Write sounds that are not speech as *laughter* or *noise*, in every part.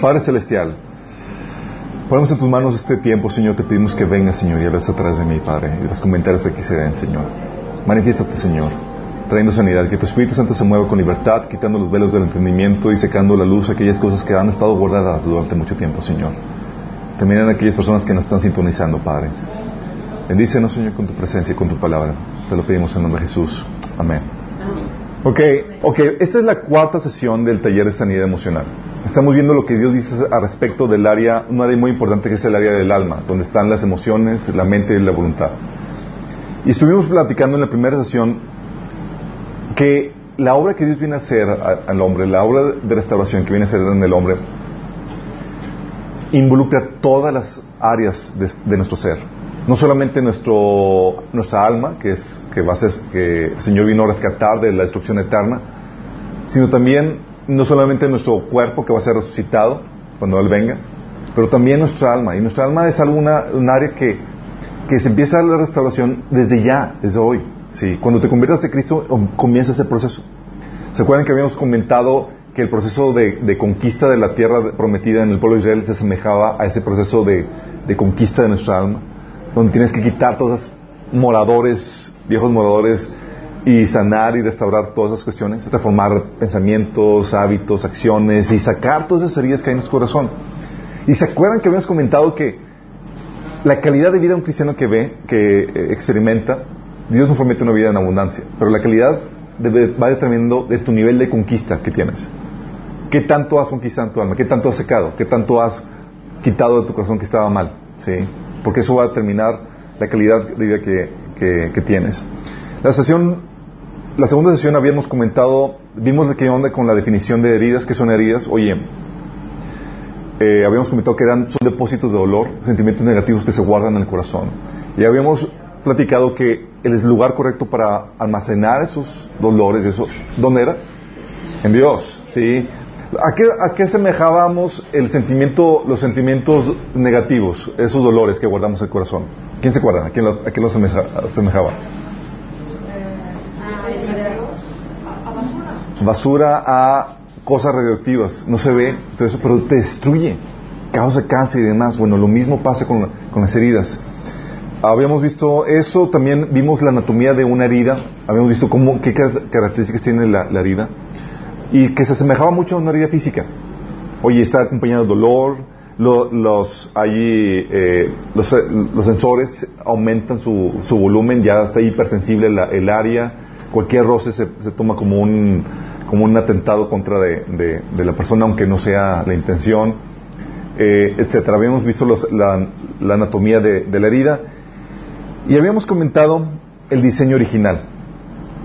Padre Celestial, ponemos en tus manos este tiempo, Señor. Te pedimos que vengas, Señor, y hables atrás de mí, Padre, y los comentarios aquí se den, Señor. Manifiéstate, Señor, trayendo sanidad. Que tu Espíritu Santo se mueva con libertad, quitando los velos del entendimiento y secando la luz aquellas cosas que han estado guardadas durante mucho tiempo, Señor. También en aquellas personas que nos están sintonizando, Padre. Bendícenos, Señor, con tu presencia y con tu palabra. Te lo pedimos en nombre de Jesús. Amén. Ok, ok, esta es la cuarta sesión del taller de sanidad emocional. Estamos viendo lo que Dios dice a respecto del área, un área muy importante que es el área del alma, donde están las emociones, la mente y la voluntad. Y estuvimos platicando en la primera sesión que la obra que Dios viene a hacer al hombre, la obra de restauración que viene a hacer en el hombre, involucra todas las áreas de, nuestro ser. No solamente nuestro, nuestra alma, que es que va a ser, que el Señor vino a rescatar de la destrucción eterna, sino también no solamente nuestro cuerpo que va a ser resucitado cuando Él venga, pero también nuestra alma. Y nuestra alma es alguna, un área que, que se empieza la restauración desde ya, desde hoy. ¿sí? Cuando te conviertas a Cristo, comienza ese proceso. ¿Se acuerdan que habíamos comentado que el proceso de, conquista de la tierra prometida en el pueblo de Israel se asemejaba a ese proceso de, conquista de nuestra alma, donde tienes que quitar todos esos moradores, viejos moradores, y sanar y restaurar todas esas cuestiones, transformar pensamientos, hábitos, acciones y sacar todas esas heridas que hay en nuestro corazón. Y se acuerdan que habíamos comentado que la calidad de vida de un cristiano que ve, que eh, experimenta, Dios nos promete una vida en abundancia, pero la calidad va determinando de tu nivel de conquista que tienes. ¿Qué tanto has conquistado en tu alma? ¿Qué tanto has secado? ¿Qué tanto has quitado de tu corazón que estaba mal? ¿Sí? Porque eso va a determinar la calidad de vida que, que, tienes. La sesión, la segunda sesión habíamos comentado, vimos de qué onda con la definición de heridas, que son heridas. Oye, eh, habíamos comentado que eran, son depósitos de dolor, sentimientos negativos que se guardan en el corazón. Y habíamos platicado que el lugar correcto para almacenar esos dolores, eso, ¿dónde era? En Dios, ¿sí? ¿A qué, ¿A qué semejábamos el sentimiento, los sentimientos negativos, esos dolores que guardamos en el corazón? ¿Quién se acuerda? ¿A quién a quién lo semejaba? Basura a cosas radioactivas. No se ve, pero te destruye. Causa cáncer y demás. Bueno, lo mismo pasa con, con las heridas habíamos visto eso, también vimos la anatomía de una herida, habíamos visto cómo, qué características tiene la, herida y que se asemejaba mucho a una herida física. Oye, está acompañado de dolor, los, allí, eh, los, los, sensores aumentan su, su, volumen, ya está hipersensible el área, cualquier roce se, toma como un, como un atentado contra de, de, la persona, aunque no sea la intención, eh, etcétera. Habíamos visto la, la, anatomía de, de la herida y habíamos comentado el diseño original.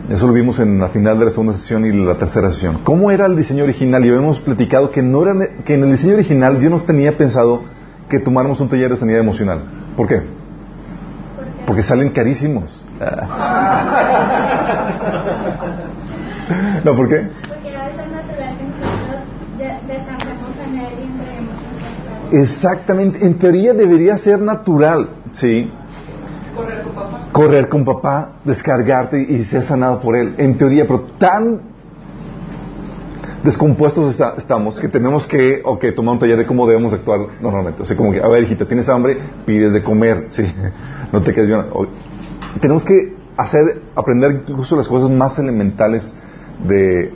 Eso lo vimos en la final de la segunda sesión y la tercera sesión. ¿Cómo era el diseño original? Y habíamos platicado que, no era, que en el diseño original Dios nos tenía pensado que tomáramos un taller de sanidad emocional. ¿Por qué? Porque salen carísimos. *laughs* ¿No? ¿Por qué? Exactamente. En teoría debería ser natural, ¿sí? correr con papá, descargarte y ser sanado por él. En teoría, pero tan descompuestos estamos que tenemos que, okay, tomar un taller de cómo debemos actuar normalmente. O sea, como que, a ver, hijita, tienes hambre, pides de comer, *laughs* ¿sí? No te quedes bien. tenemos que hacer, aprender incluso las cosas más elementales de,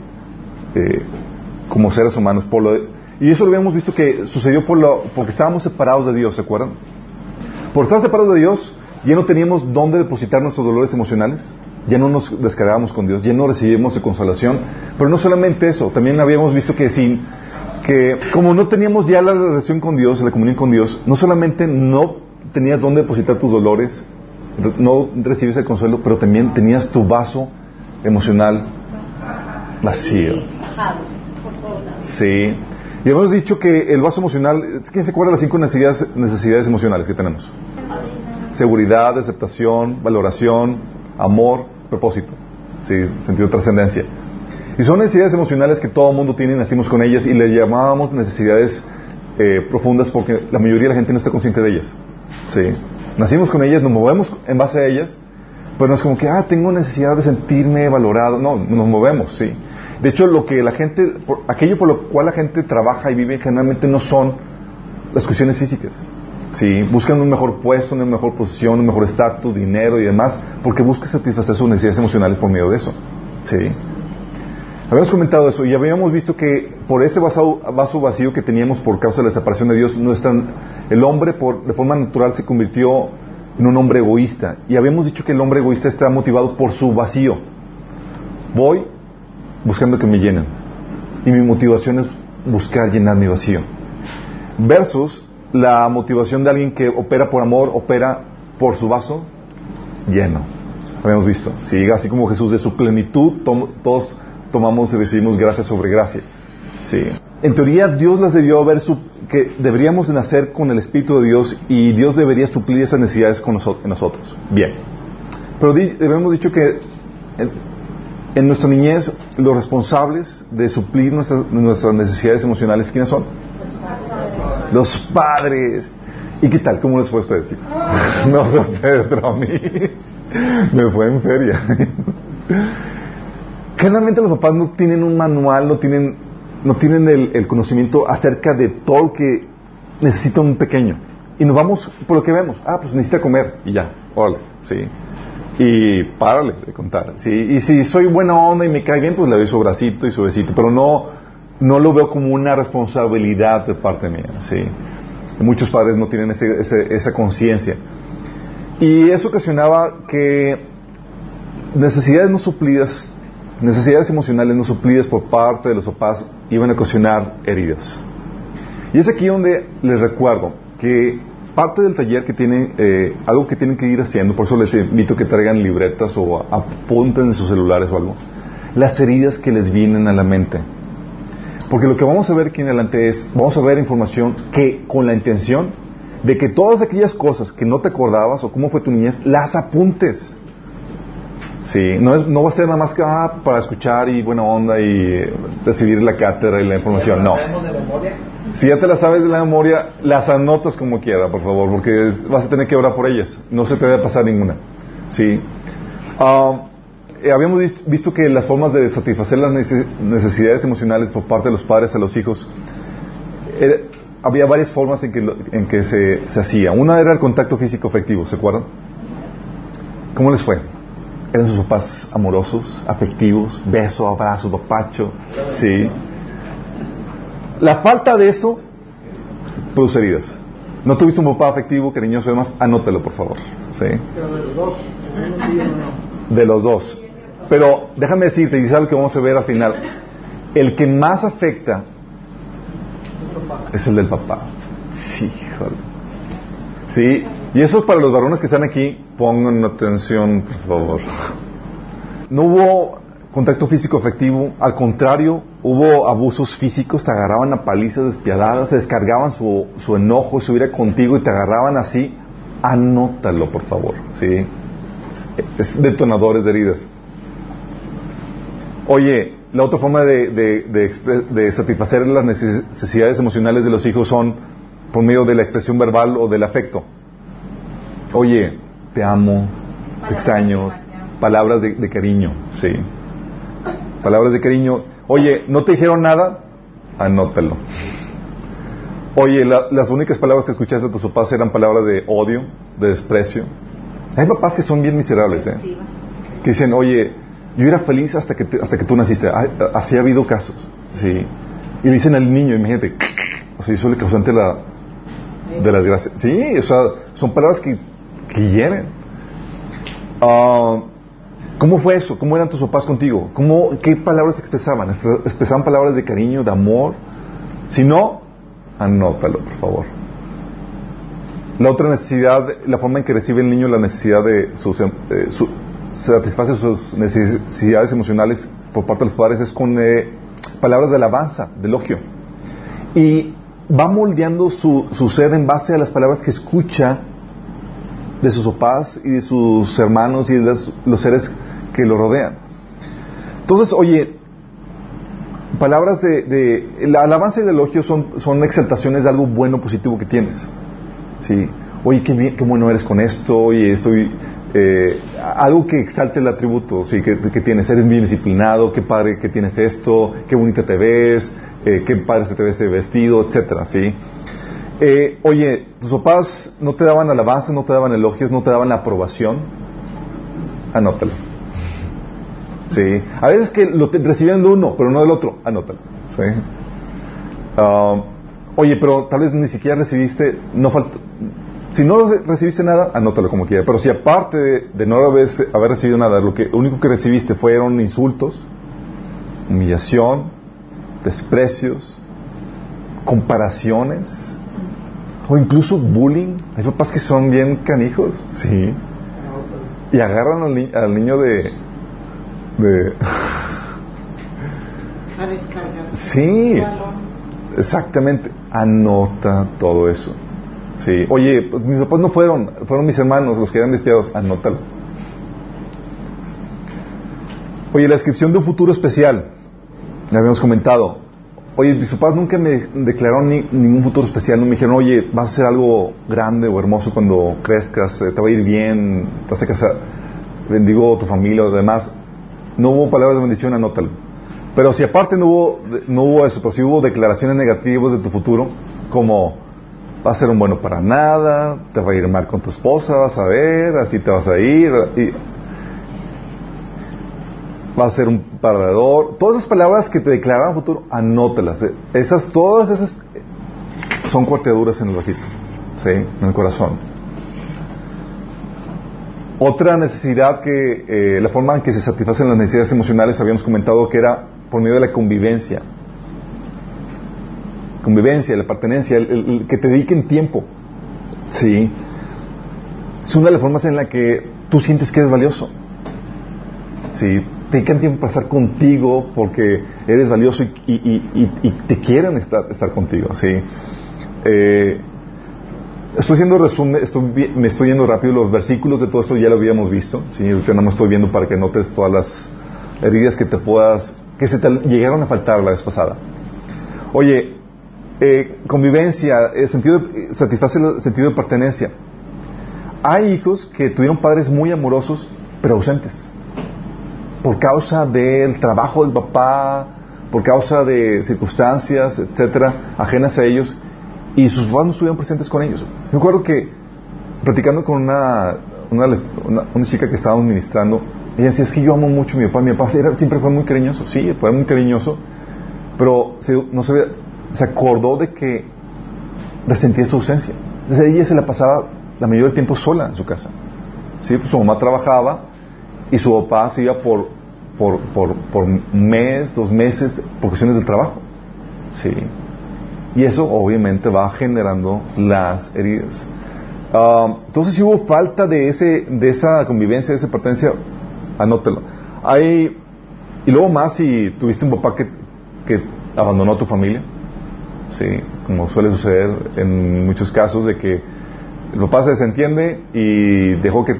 como seres humanos. Por lo y eso lo habíamos visto que sucedió por lo, porque estábamos separados de Dios, ¿se acuerdan? Por estar separados de Dios, ya no teníamos dónde depositar nuestros dolores emocionales, ya no nos descargábamos con Dios, ya no recibimos de consolación, pero no solamente eso, también habíamos visto que sin que como no teníamos ya la relación con Dios, la comunión con Dios, no solamente no tenías dónde depositar tus dolores, no recibes el consuelo, pero también tenías tu vaso emocional vacío. Sí. Y hemos dicho que el vaso emocional, ¿quién se acuerda de las cinco necesidades, necesidades emocionales que tenemos? seguridad, aceptación, valoración, amor, propósito, ¿sí? sentido de trascendencia. Y son necesidades emocionales que todo el mundo tiene, nacimos con ellas y le llamábamos necesidades eh, profundas porque la mayoría de la gente no está consciente de ellas. ¿sí? Nacimos con ellas, nos movemos en base a ellas, pero no es como que, ah, tengo necesidad de sentirme valorado. No, nos movemos, sí. De hecho, lo que la gente, aquello por lo cual la gente trabaja y vive generalmente no son las cuestiones físicas. ¿sí? Buscan un mejor puesto, una mejor posición, un mejor estatus, dinero y demás, porque buscan satisfacer sus necesidades emocionales por medio de eso. ¿sí? Habíamos comentado eso y habíamos visto que por ese vaso, vaso vacío que teníamos por causa de la separación de Dios, nuestra, el hombre por, de forma natural se convirtió en un hombre egoísta. Y habíamos dicho que el hombre egoísta está motivado por su vacío. Voy buscando que me llenen. Y mi motivación es buscar llenar mi vacío. Versus la motivación de alguien que opera por amor, opera por su vaso lleno. Habíamos visto. Sí, así como Jesús de su plenitud, todos tomamos y recibimos gracia sobre gracia. Sí. En teoría, Dios las debió haber que deberíamos nacer con el Espíritu de Dios y Dios debería suplir esas necesidades con nosotros. Bien. Pero hemos dicho que en, nuestra niñez los responsables de suplir nuestras, nuestras necesidades emocionales, ¿quiénes son? Los padres. ¿Y qué tal? ¿Cómo les fue a ustedes, chicos? *laughs* no sé ustedes, pero a mí *laughs* me fue en feria. *laughs* Generalmente los papás no tienen un manual, no tienen, no tienen el, conocimiento acerca de todo lo que necesita un pequeño. Y nos vamos por lo que vemos. Ah, pues necesita comer. Y ya, órale, sí. Y párale de contar. Sí. Y si soy buena onda y me cae bien, pues le doy su bracito y su besito. Pero no, no lo veo como una responsabilidad de parte mía. ¿sí? Muchos padres no tienen esa conciencia. Y eso ocasionaba que necesidades no suplidas, necesidades emocionales no suplidas por parte de los papás iban a ocasionar heridas. Y es aquí donde les recuerdo que parte del taller que tienen, eh, algo que tienen que ir haciendo, por eso les invito a que traigan libretas o apunten en sus celulares o algo, las heridas que les vienen a la mente porque lo que vamos a ver aquí en adelante es, vamos a ver información que con la intención de que todas aquellas cosas que no te acordabas o cómo fue tu niñez, las apuntes. Sí, no, es, no va a ser nada más que ah, para escuchar y buena onda y recibir la cátedra y la información, no. Si ya te la sabes de la memoria, las anotas como quiera, por favor, porque vas a tener que orar por ellas. No se te debe pasar ninguna. Sí. Ah, eh, habíamos visto que las formas de satisfacer las necesidades emocionales por parte de los padres a los hijos, había varias formas en que, en que se, se, hacía. Una era el contacto físico afectivo, ¿se acuerdan? ¿Cómo les fue? ¿Eran sus papás amorosos, afectivos, beso, abrazo, papacho? Sí. La falta de eso produce heridas. ¿No tuviste un papá afectivo, cariñoso y demás? Anótalo, por favor. ¿Sí? Pero de los dos. De los dos. Pero déjame decirte, y es algo que vamos a ver al final, el que más afecta es el del papá. Sí, Sí, y eso es para los varones que están aquí, pongan atención, por favor. No hubo contacto físico efectivo, al contrario, hubo abusos físicos, te agarraban a palizas despiadadas, se descargaban su, su enojo, su ira contigo y te agarraban así. Anótalo, por favor, ¿sí? Es detonadores de heridas. Oye, la otra forma de, satisfacer las necesidades emocionales de los hijos son por medio de la expresión verbal o del afecto. Oye, te amo, te extraño, palabras de, cariño, sí. Palabras de cariño. Oye, ¿no te dijeron nada? Anótalo. Oye, las únicas palabras que escuchaste de tus papás eran palabras de odio, de desprecio. Hay papás que son bien miserables, ¿eh? Que dicen, oye, yo era feliz hasta que, hasta que tú naciste. Ah, así ha habido casos. ¿sí? Y le dicen al niño, imagínate, *laughs* o sea, yo soy el causante de la, de las gracias. Sí, o sea, son palabras que, que hieren. Ah, ¿Cómo fue eso? ¿Cómo eran tus papás contigo? ¿Cómo, ¿Qué palabras expresaban? ¿Expresaban palabras de cariño, de amor? Si no, anótalo, por favor. La otra necesidad, la forma en que recibe el niño la necesidad de sus, eh, su, satisface sus necesidades emocionales por parte de los padres es con eh, palabras de alabanza, de elogio. Y va moldeando su, su ser en base a las palabras que escucha de sus papás y de sus hermanos y de los, seres que lo rodean. Entonces, oye, palabras de, de, la alabanza y el elogio son, son exaltaciones de algo bueno, positivo que tienes. ¿Sí? Oye, qué, bien, qué bueno eres con esto, oye, estoy eh, algo que exalte el atributo, ¿sí? que, que, tienes, eres bien disciplinado, qué padre que tienes esto, qué bonita te ves, eh, qué padre se te ve ese vestido, etcétera, ¿sí? Eh, oye, tus papás no te daban alabanza, no te daban elogios, no te daban la aprobación, anótalo. *laughs* Sí. A veces que lo reciben de uno, pero no del otro, anótalo. Sí. Ah, oye, pero tal vez ni siquiera recibiste, no faltó, si no recibiste nada, anótalo como quiera. Pero si aparte de, no haber, recibido nada, lo, lo único que recibiste fueron insultos, humillación, desprecios, comparaciones, o incluso bullying. Hay papás que son bien canijos, sí. Y agarran al, al niño de... de sí, exactamente. Anota todo eso. Sí. Oye, pues, mis papás no fueron, fueron mis hermanos los que eran despiadados. Anótalo. Oye, la descripción de un futuro especial. Le habíamos comentado. Oye, mis papás nunca me declararon ni, ningún futuro especial. No me dijeron, oye, vas a hacer algo grande o hermoso cuando crezcas, eh, te va a ir bien, te vas a casar, bendigo tu familia o demás. No hubo palabras de bendición, anótalo. Pero si aparte no hubo, no hubo eso, pero si hubo declaraciones negativas de tu futuro, como va a ser un bueno para nada, te va a ir mal con tu esposa, vas a ver, así te vas a ir, y va a ser un perdedor. Todas esas palabras que te declaran futuro, anótelas. Esas, todas esas son cuarteaduras en el vasito, ¿sí? En el corazón. Otra necesidad que, eh, la forma en que se satisfacen las necesidades emocionales, habíamos comentado que era por medio de la convivencia convivencia, la pertenencia, el, que te dediquen tiempo. Sí. Es una de las formas en la que tú sientes que eres valioso. Sí. Dedican tiempo para estar contigo porque eres valioso y, te quieren estar, estar contigo. Sí. Eh, estoy haciendo resumen, me estoy yendo rápido. Los versículos de todo esto ya lo habíamos visto. Sí. que no me estoy viendo para que notes todas las heridas que te puedas, que se te llegaron a faltar la vez pasada. Oye, eh, convivencia, el sentido satisface el sentido de pertenencia. Hay hijos que tuvieron padres muy amorosos, pero ausentes. Por causa del trabajo del papá, por causa de circunstancias, etcétera, ajenas a ellos, y sus padres no estuvieron presentes con ellos. Yo recuerdo que, platicando con una, una, chica que estábamos ministrando, ella decía, es que yo amo mucho a mi papá, mi papá siempre fue muy cariñoso, sí, fue muy cariñoso, pero no se se acordó de que resentía su ausencia. Desde ella se la pasaba la mayoría del tiempo sola en su casa. ¿Sí? Pues su mamá trabajaba y su papá se por, por, por, por mes, dos meses, por cuestiones del trabajo. ¿Sí? Y eso obviamente va generando las heridas. Ah, entonces, si hubo falta de, ese, de esa convivencia, de esa pertenencia, anótelo. Hay, y luego más si tuviste un papá que, que abandonó a tu familia, ¿sí? como suele suceder en muchos casos de que el papá se desentiende y dejó que,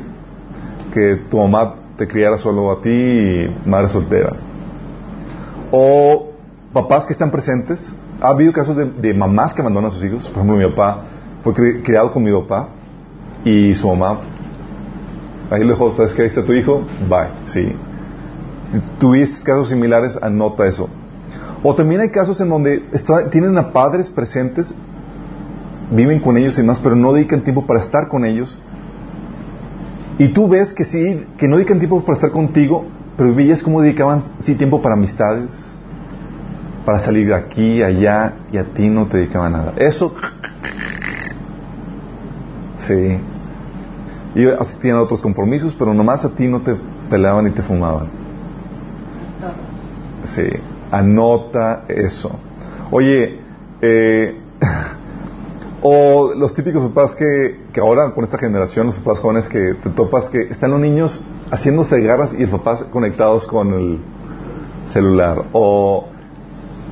que tu mamá te criara solo a ti y madre soltera. O papás que están presentes. Ha habido casos de, mamás que abandonan a sus hijos. Por ejemplo, mi papá fue criado con mi papá y su mamá. Ahí le dijo, ¿sabes qué? Ahí está tu hijo. Bye. Sí. Si tuviste casos similares, anota eso. O también hay casos en donde tienen a padres presentes, viven con ellos y más, pero no dedican tiempo para estar con ellos. Y tú ves que sí, que no dedican tiempo para estar contigo, pero veías cómo dedicaban sí tiempo para amistades, para salir de aquí, allá, y a ti no te dedicaban nada. Eso, sí. Y asistían a otros compromisos, pero nomás a ti no te peleaban y te fumaban. Sí. Anota eso. Oye, eh, *laughs* o los típicos papás que, que, ahora con esta generación, los papás jóvenes que te topas que están los niños haciéndose garras y el papá conectados con el celular. O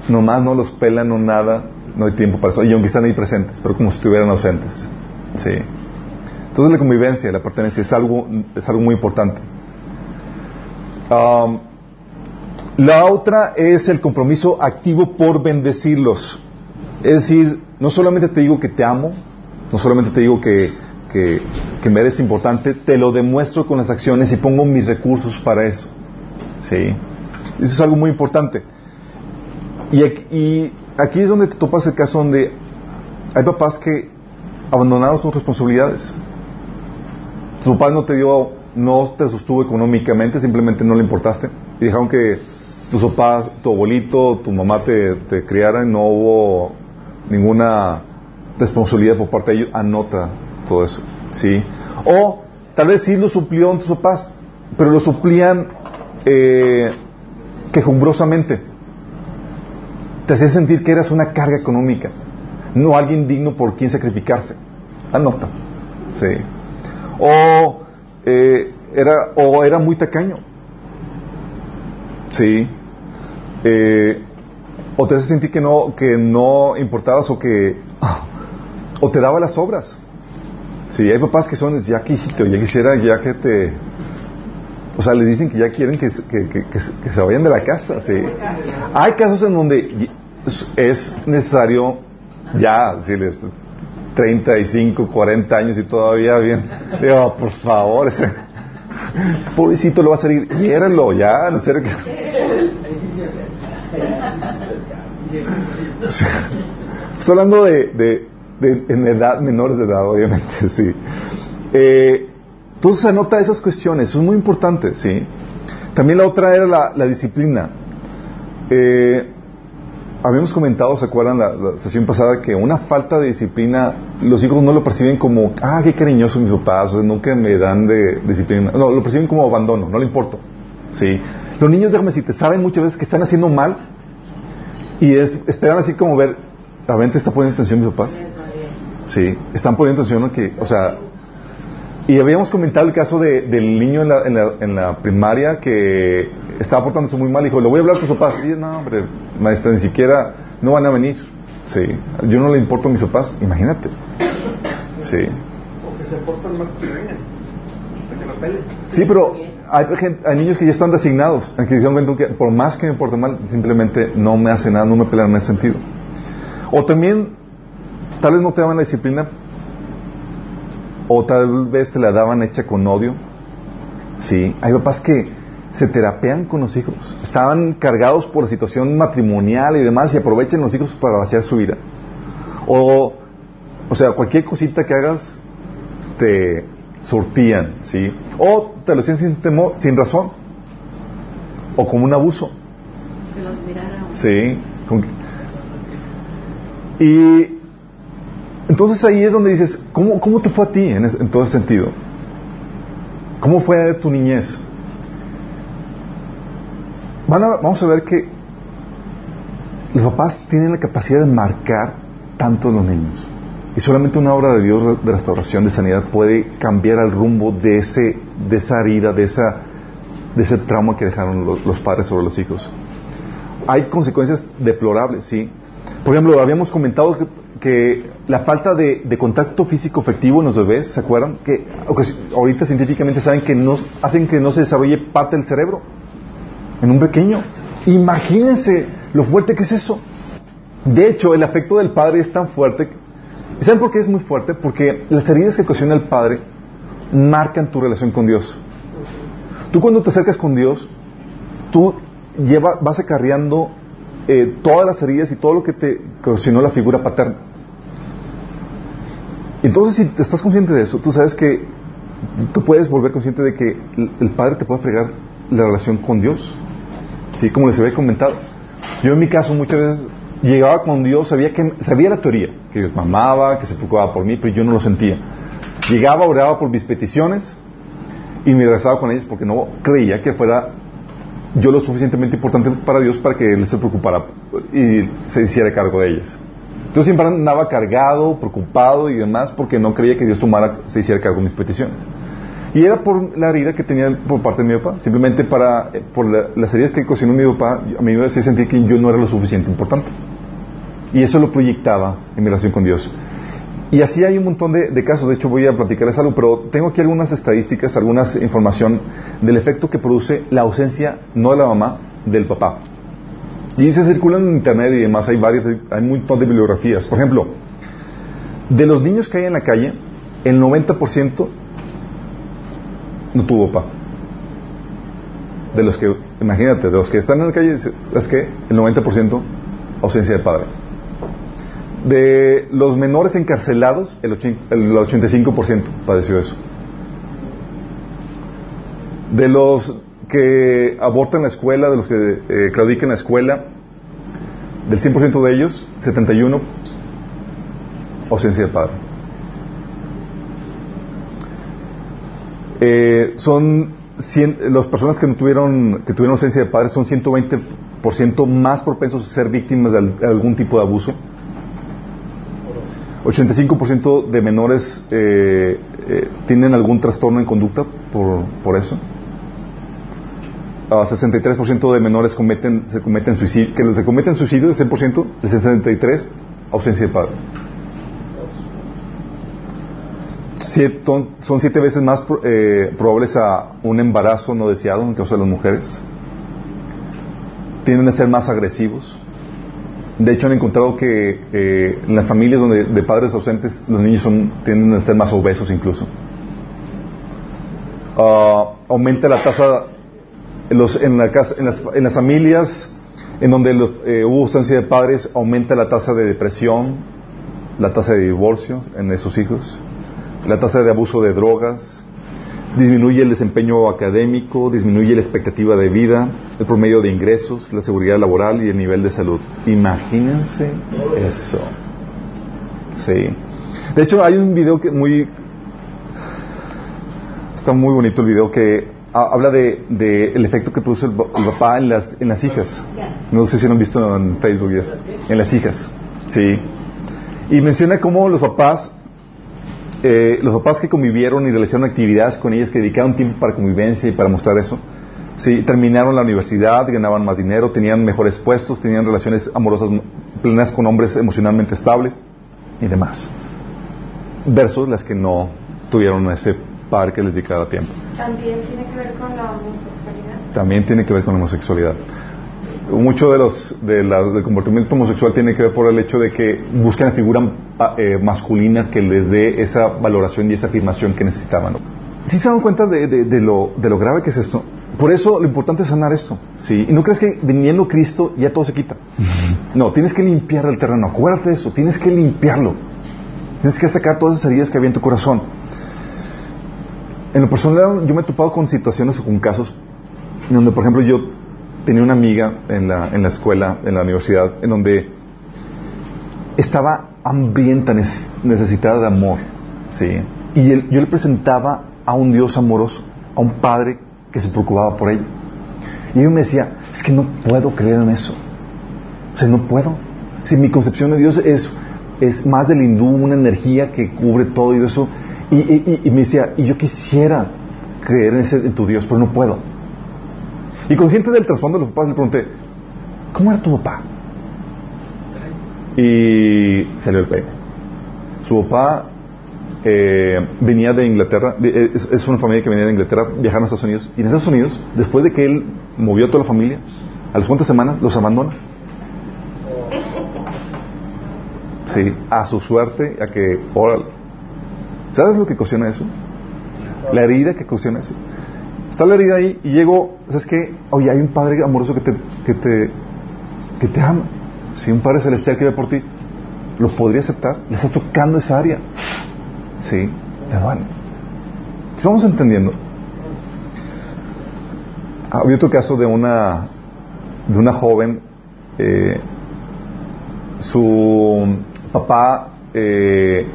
nomás no los pelan o nada, no hay tiempo para eso. Y aunque están ahí presentes, pero como si estuvieran ausentes. Sí. Entonces la convivencia, la pertenencia es algo, es algo muy importante. La otra es el compromiso activo por bendecirlos. Es decir, no solamente te digo que te amo, no solamente te digo que, que, que me eres importante, te lo demuestro con las acciones y pongo mis recursos para eso. ¿Sí? Eso es algo muy importante. Y aquí, es donde te topas el caso donde hay papás que abandonaron sus responsabilidades. Tu papá no te dio, no te sostuvo económicamente, simplemente no le importaste. Y dejaron que tus papás, tu abuelito, tu mamá te, te criaran, no hubo ninguna responsabilidad por parte de ellos. Anota todo eso. ¿Sí? O tal vez sí lo suplió tus papás, pero lo suplían eh, quejumbrosamente. Te hacían sentir que eras una carga económica, no alguien digno por quien sacrificarse. Anota. Sí. O, eh, era, o era muy tacaño. Sí. Eh, o te hace sentir que no, que no importabas o que *laughs* o te daba las obras. Sí, hay papás que son, ya quisiste, ya quisiera, ya que te... O sea, le dicen que ya quieren que, que, se vayan de la casa, sí. Hay casos en donde es necesario ya, decirles, 35, 40 años y todavía bien. Digo, por favor, ese *laughs* pobrecito lo va a salir, hiéralo ya, en serio que... *laughs* Estoy hablando de, en edad, menores de edad, obviamente, *laughs* sí. Eh, entonces anota esas cuestiones, son muy importantes, sí. También la otra era la, disciplina. Eh, habíamos comentado, ¿se acuerdan la, sesión pasada? Que una falta de disciplina, los hijos no lo perciben como, ah, qué cariñoso mis papás, nunca me dan de, disciplina. No, lo perciben como abandono, no le importa. ¿sí? Los niños, déjame te saben muchas veces que están haciendo mal y esperan así como ver, ¿la mente está poniendo atención mis papás? Sí, están poniendo atención a que, o sea, y habíamos comentado el caso de, del niño en la, en, la, en la, primaria que estaba portándose muy mal. Dijo, le voy a hablar a tus papás. Y no, hombre, maestra, ni siquiera, no van a venir. Sí, yo no le importo a mis papás. Imagínate. Sí. O que se portan mal que vengan. Sí, pero hay, hay, niños que ya están designados, en que dicen que por más que me porte mal, simplemente no me hace nada, no me pelean en ese sentido. O también, tal vez no te daban la disciplina, o tal vez te la daban hecha con odio. Sí, hay papás que se terapean con los hijos, estaban cargados por la situación matrimonial y demás y aprovechan los hijos para vaciar su vida. O, o sea, cualquier cosita que hagas te surtían, ¿sí? O te lo hacían sin temor, sin razón. O como un abuso. Sí. Y entonces ahí es donde dices, ¿cómo, cómo te fue a ti en, todo ese sentido? ¿Cómo fue tu niñez? vamos a ver que los papás tienen la capacidad de marcar tanto a los niños. Y solamente una obra de Dios de restauración, de sanidad, puede cambiar el rumbo de, ese, de esa herida, de, esa, de ese trauma que dejaron los, padres sobre los hijos. Hay consecuencias deplorables, sí. Por ejemplo, habíamos comentado que que la falta de, contacto físico efectivo en los bebés, ¿se acuerdan? Que ahorita científicamente saben que nos hacen que no se desarrolle parte del cerebro en un pequeño. Imagínense lo fuerte que es eso. De hecho, el afecto del padre es tan fuerte. ¿Saben por qué es muy fuerte? Porque las heridas que ocasiona el padre marcan tu relación con Dios. Tú cuando te acercas con Dios, tú lleva, vas acarreando eh, todas las heridas y todo lo que te ocasionó la figura paterna. Entonces, si estás consciente de eso, tú sabes que tú puedes volver consciente de que el Padre te puede fregar la relación con Dios. ¿Sí? Como les había comentado. Yo en mi caso muchas veces llegaba con Dios, sabía, que, sabía la teoría, que Dios mamaba, que se preocupaba por mí, pero yo no lo sentía. Llegaba, oraba por mis peticiones y me regresaba con ellas porque no creía que fuera yo lo suficientemente importante para Dios para que Él se preocupara y se hiciera cargo de ellas. Yo siempre andaba cargado, preocupado y demás porque no creía que Dios tomara, se hiciera cargo de mis peticiones. Y era por la herida que tenía por parte de mi papá. Simplemente para, eh, por las heridas que cocinó mi papá, a mí me hacía sentir que yo no era lo suficiente importante. Y eso lo proyectaba en mi relación con Dios. Y así hay un montón de, casos, de hecho voy a platicarles algo, pero tengo aquí algunas estadísticas, algunas información del efecto que produce la ausencia, no de la mamá, del papá. Y se circulan en internet y demás, hay varios, hay un montón de bibliografías. Por ejemplo, de los niños que hay en la calle, el 90% no tuvo papá. De los que, imagínate, de los que están en la calle, es que el 90% ausencia de padre. De los menores encarcelados, el, 85% padeció eso. De los que abortan la escuela, de los que eh, claudican la escuela, del 100% de ellos, 71 ausencia de padre. Eh, son las personas que no tuvieron que tuvieron ausencia de padre son 120% más propensos a ser víctimas de, algún tipo de abuso. 85% de menores eh, eh, tienen algún trastorno en conducta por, por eso. 63% de menores cometen, se cometen suicidio, que se cometen suicidio, el 100%, el 63, ausencia de padre. son siete veces más eh, probables a un embarazo no deseado en el caso de las mujeres. Tienden a ser más agresivos. De hecho, han encontrado que eh, en las familias donde, de padres ausentes los niños son, tienden a ser más obesos incluso. Ah, aumenta la tasa en, los, en, la casa, en, las, en, las, familias en donde los, eh, hubo ausencia de padres, aumenta la tasa de depresión, la tasa de divorcio en esos hijos la tasa de abuso de drogas, disminuye el desempeño académico, disminuye la expectativa de vida, el promedio de ingresos, la seguridad laboral y el nivel de salud. Imagínense eso. Sí. De hecho, hay un video que muy... Está muy bonito el video que habla de, el efecto que produce el, papá en las, en las hijas. No sé si lo han visto en Facebook y eso. En las hijas. Sí. Y menciona cómo los papás eh, los papás que convivieron y realizaron actividades con ellas, que dedicaron tiempo para convivencia y para mostrar eso, sí, terminaron la universidad, ganaban más dinero, tenían mejores puestos, tenían relaciones amorosas plenas con hombres emocionalmente estables y demás. Versus las que no tuvieron ese par que les dedicara tiempo. También tiene que ver con la homosexualidad. También tiene que ver con la homosexualidad mucho de los de del comportamiento homosexual tiene que ver por el hecho de que buscan la figura ah, eh, masculina que les dé esa valoración y esa afirmación que necesitaban. ¿Sí se dan cuenta de, de, lo, de lo grave que es esto? Por eso lo importante es sanar esto. ¿sí? Y no crees que viniendo Cristo ya todo se quita. *laughs* No, tienes que limpiar el terreno. Acuérdate de eso. Tienes que limpiarlo. Tienes que sacar todas esas heridas que había en tu corazón. En lo personal, yo me he topado con situaciones o con casos en donde, por ejemplo, yo tenía una amiga en la, en la escuela, en la universidad, en donde estaba hambrienta, necesitada de amor, ¿sí? Y yo le presentaba a un Dios amoroso, a un Padre que se preocupaba por ella. Y ella me decía, es que no puedo creer en eso. O sea, no puedo. Si mi concepción de Dios es, es más del hindú, una energía que cubre todo y eso. Y, y, me decía, y yo quisiera creer en, ese, en tu Dios, pero no puedo. Y consciente del trasfondo de los papás, le pregunté, ¿cómo era tu papá? Y salió el peine. Su papá eh, venía de Inglaterra, eh, es, una familia que venía de Inglaterra, viajaron a Estados Unidos, y en Estados Unidos, después de que él movió a toda la familia, a las cuantas semanas los abandona. Sí, a su suerte, a que, órale. ¿Sabes lo que ocasiona eso? La herida que ocasiona eso. Está la herida ahí y llego, ¿sabes qué? Oye, hay un Padre amoroso que te, que te, que te ama. Si un Padre celestial que ve por ti, ¿lo podría aceptar? Le estás tocando esa área. Sí, te duele. Vamos entendiendo. Había otro caso de una, de una joven, eh, su papá eh,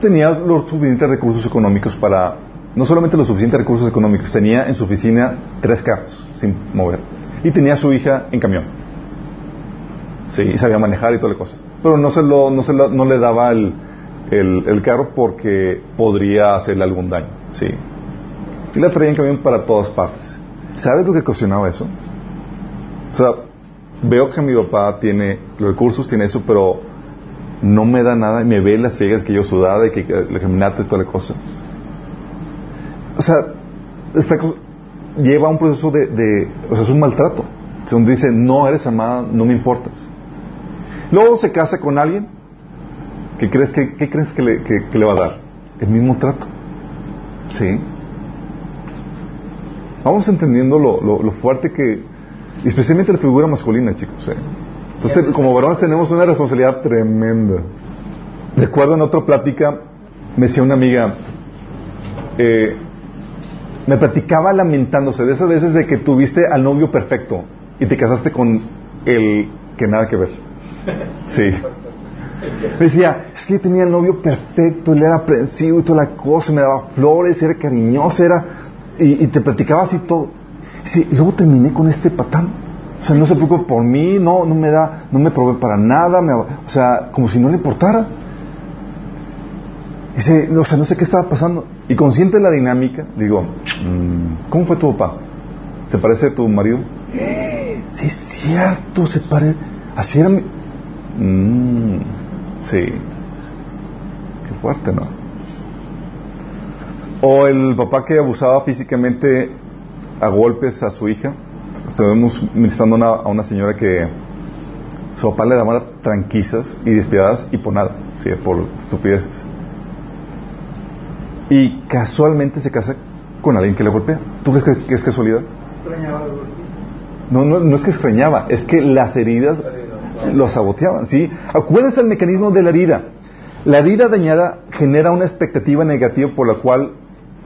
tenía los suficientes recursos económicos para no solamente los suficientes recursos económicos, tenía en su oficina tres carros sin mover. Y tenía a su hija en camión. Sí, y sabía manejar y toda la cosa. Pero no, se lo, no, se no le daba el, el, carro porque podría hacerle algún daño. Sí. Y la traía en camión para todas partes. ¿Sabes lo que cuestionaba eso? O sea, veo que mi papá tiene los recursos, tiene eso, pero no me da nada y me ve las fiegas que yo sudaba y que la caminata y toda la cosa o sea, lleva un proceso de, o sea, es un maltrato. Donde dice, no eres amada, no me importas. Luego se casa con alguien, ¿qué crees que, qué crees que, le, que, le va a dar? el mismo trato. ¿Sí? Vamos entendiendo lo, lo, lo fuerte que, especialmente la figura masculina, chicos. ¿eh? Entonces, como varones tenemos una responsabilidad tremenda. Recuerdo en otra plática, me decía una amiga, eh, me platicaba lamentándose de esas veces de que tuviste al novio perfecto y te casaste con el que nada que ver. Sí. Me decía, es que yo tenía el novio perfecto, él era aprensivo y toda la cosa, me daba flores, era cariñoso, era... Y, te platicaba así todo. Sí, y luego terminé con este patán. O sea, no se preocupa por mí, no, no me da, no me provee para nada, o sea, como si no le importara. Dice, o sea, no sé qué estaba pasando. Y consciente de la dinámica, digo, mm, ¿cómo fue tu papá? ¿Te parece tu marido? Sí, es cierto, se parece. Así era mi... Mm, sí. Qué fuerte, ¿no? O el papá que abusaba físicamente a golpes a su hija. Estuvimos ministrando a una señora que su papá le daba tranquilizas y despiadadas y por nada, ¿sí? por estupideces y casualmente se casa con alguien que le golpea. ¿Tú crees que, es casualidad? Extrañaba No, no, no es que extrañaba, es que las heridas lo saboteaban, ¿sí? Acuérdense el mecanismo de la herida. La herida dañada genera una expectativa negativa por la cual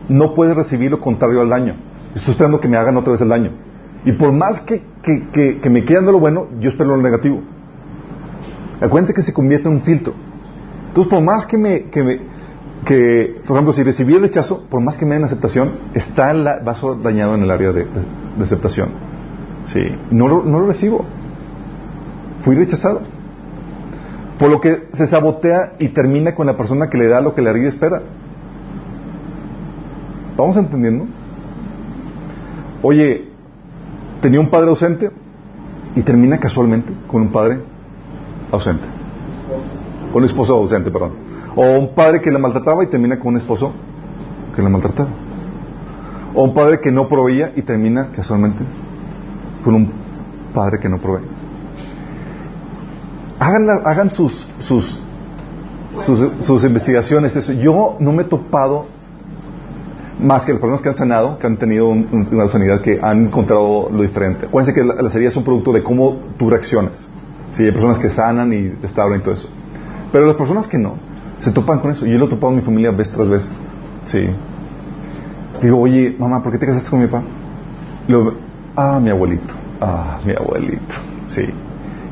no puede recibir lo contrario al daño. Estoy esperando que me hagan otra vez el daño. Y por más que, que, me quede lo bueno, yo espero lo negativo. Acuérdense que se convierte en un filtro. Entonces, por más que me, que me, que, por ejemplo, si recibí el rechazo, por más que me den aceptación, está el vaso dañado en el área de, aceptación. Sí, no lo, no lo recibo. Fui rechazado. Por lo que se sabotea y termina con la persona que le da lo que la herida espera. ¿Vamos entendiendo? Oye, tenía un padre ausente y termina casualmente con un padre ausente. Con un esposo ausente, perdón. O un padre que la maltrataba y termina con un esposo que la maltrataba. O un padre que no proveía y termina casualmente con un padre que no provee. Hagan, hagan sus, sus, sus, investigaciones. Eso. Yo no me he topado más que las personas que han sanado, que han tenido una sanidad, que han encontrado lo diferente. Acuérdense que la, la es un producto de cómo tú reaccionas. Sí, hay personas que sanan y y todo eso. Pero las personas que no, se topan con eso. Yo lo he topado en mi familia vez tras vez. Sí. Digo, oye, mamá, ¿por qué te casaste con mi papá? Luego, ah, mi abuelito. Ah, mi abuelito. Sí.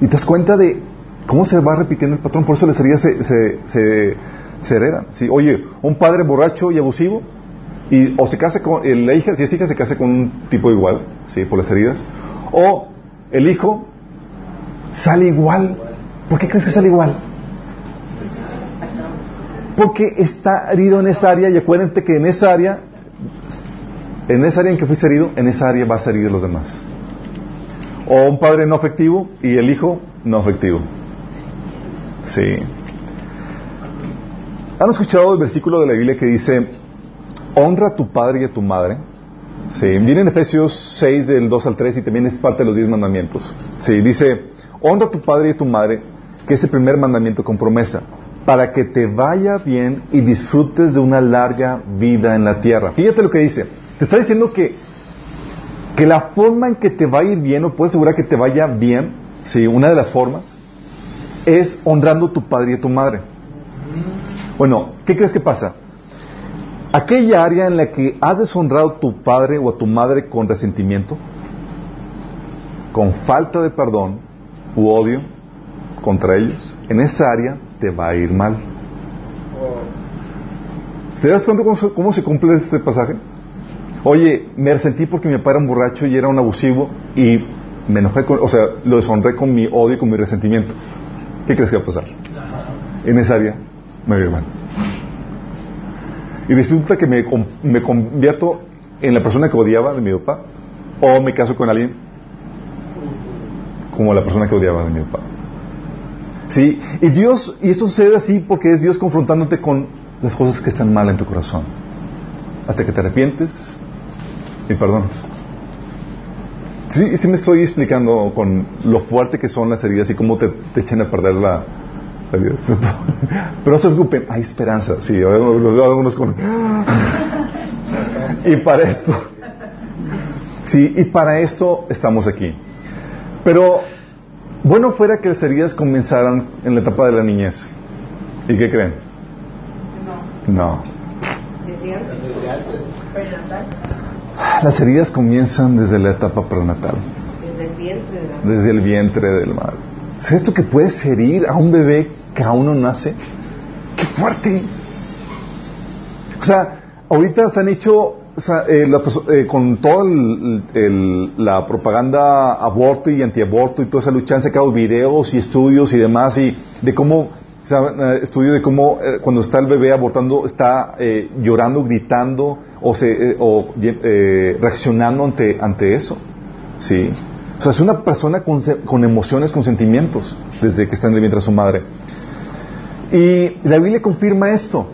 Y te das cuenta de cómo se va repitiendo el patrón. Por eso las heridas se, se, se, heredan. ¿sí? Oye, un padre borracho y abusivo, y, o se casa con, la hija, si es hija, se casa con un tipo igual, ¿sí? Por las heridas. O el hijo sale igual. ¿Por qué crees que sale igual? Porque está herido en esa área y acuérdate que en esa área, en esa área en que fuiste herido, en esa área vas a herir a los demás. O un padre no afectivo y el hijo no afectivo. Sí. ¿Han escuchado el versículo de la Biblia que dice, honra a tu padre y a tu madre? Sí, viene en Efesios 6 del 2 al 3 y también es parte de los 10 mandamientos. Sí, dice, honra a tu padre y a tu madre, que es el primer mandamiento con promesa para que te vaya bien y disfrutes de una larga vida en la tierra. Fíjate lo que dice. Te está diciendo que, que la forma en que te va a ir bien, o puedes asegurar que te vaya bien, sí, una de las formas, es honrando a tu padre y a tu madre. Bueno, ¿qué crees que pasa? Aquella área en la que has deshonrado a tu padre o a tu madre con resentimiento, con falta de perdón u odio contra ellos, en esa área te va a ir mal. ¿Se das cuenta cómo, se cumple este pasaje? Oye, me resentí porque mi papá era un borracho y era un abusivo y me enojé con, o sea, lo deshonré con mi odio y con mi resentimiento. ¿Qué crees que va a pasar? En esa área me va a ir mal. Y resulta que me, me convierto en la persona que odiaba de mi papá o me caso con alguien como la persona que odiaba de mi papá. ¿Sí? Y Dios, y esto sucede así porque es Dios confrontándote con las cosas que están mal en tu corazón. Hasta que te arrepientes y perdonas. Sí, sí me estoy explicando con lo fuerte que son las heridas y cómo te, te echan a perder la, *laughs* Pero no se preocupen, hay esperanza. Sí, algunos con... *laughs* y para esto, sí, y para esto estamos aquí. Pero bueno fuera que las heridas comenzaran en la etapa de la niñez. ¿Y qué creen? No. No. Las heridas comienzan desde la etapa prenatal. Desde el vientre, desde el vientre del madre. ¿Es esto que puedes herir a un bebé que aún no nace? ¡Qué fuerte! O sea, ahorita se han hecho eh, eh, con toda la propaganda aborto y antiaborto y toda esa lucha han sacado videos y estudios y demás y de cómo eh, estudio de cómo cuando está el bebé abortando está llorando, gritando o, se, o reaccionando ante, ante eso. Sí. O sea, es una persona con, con, emociones, con sentimientos desde que está en el vientre de su madre. Y la Biblia confirma esto.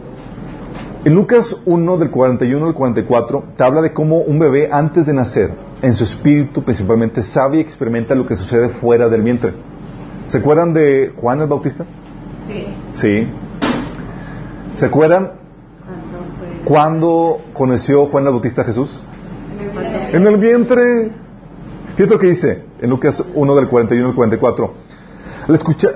En Lucas 1 del 41 al 44 te habla de cómo un bebé antes de nacer, en su espíritu principalmente, sabe y experimenta lo que sucede fuera del vientre. ¿Se acuerdan de Juan el Bautista? Sí. Sí. ¿Se acuerdan cuando conoció Juan el Bautista a Jesús? En el vientre. Fíjate lo que dice en Lucas 1 del 41 al 44. Al escuchar,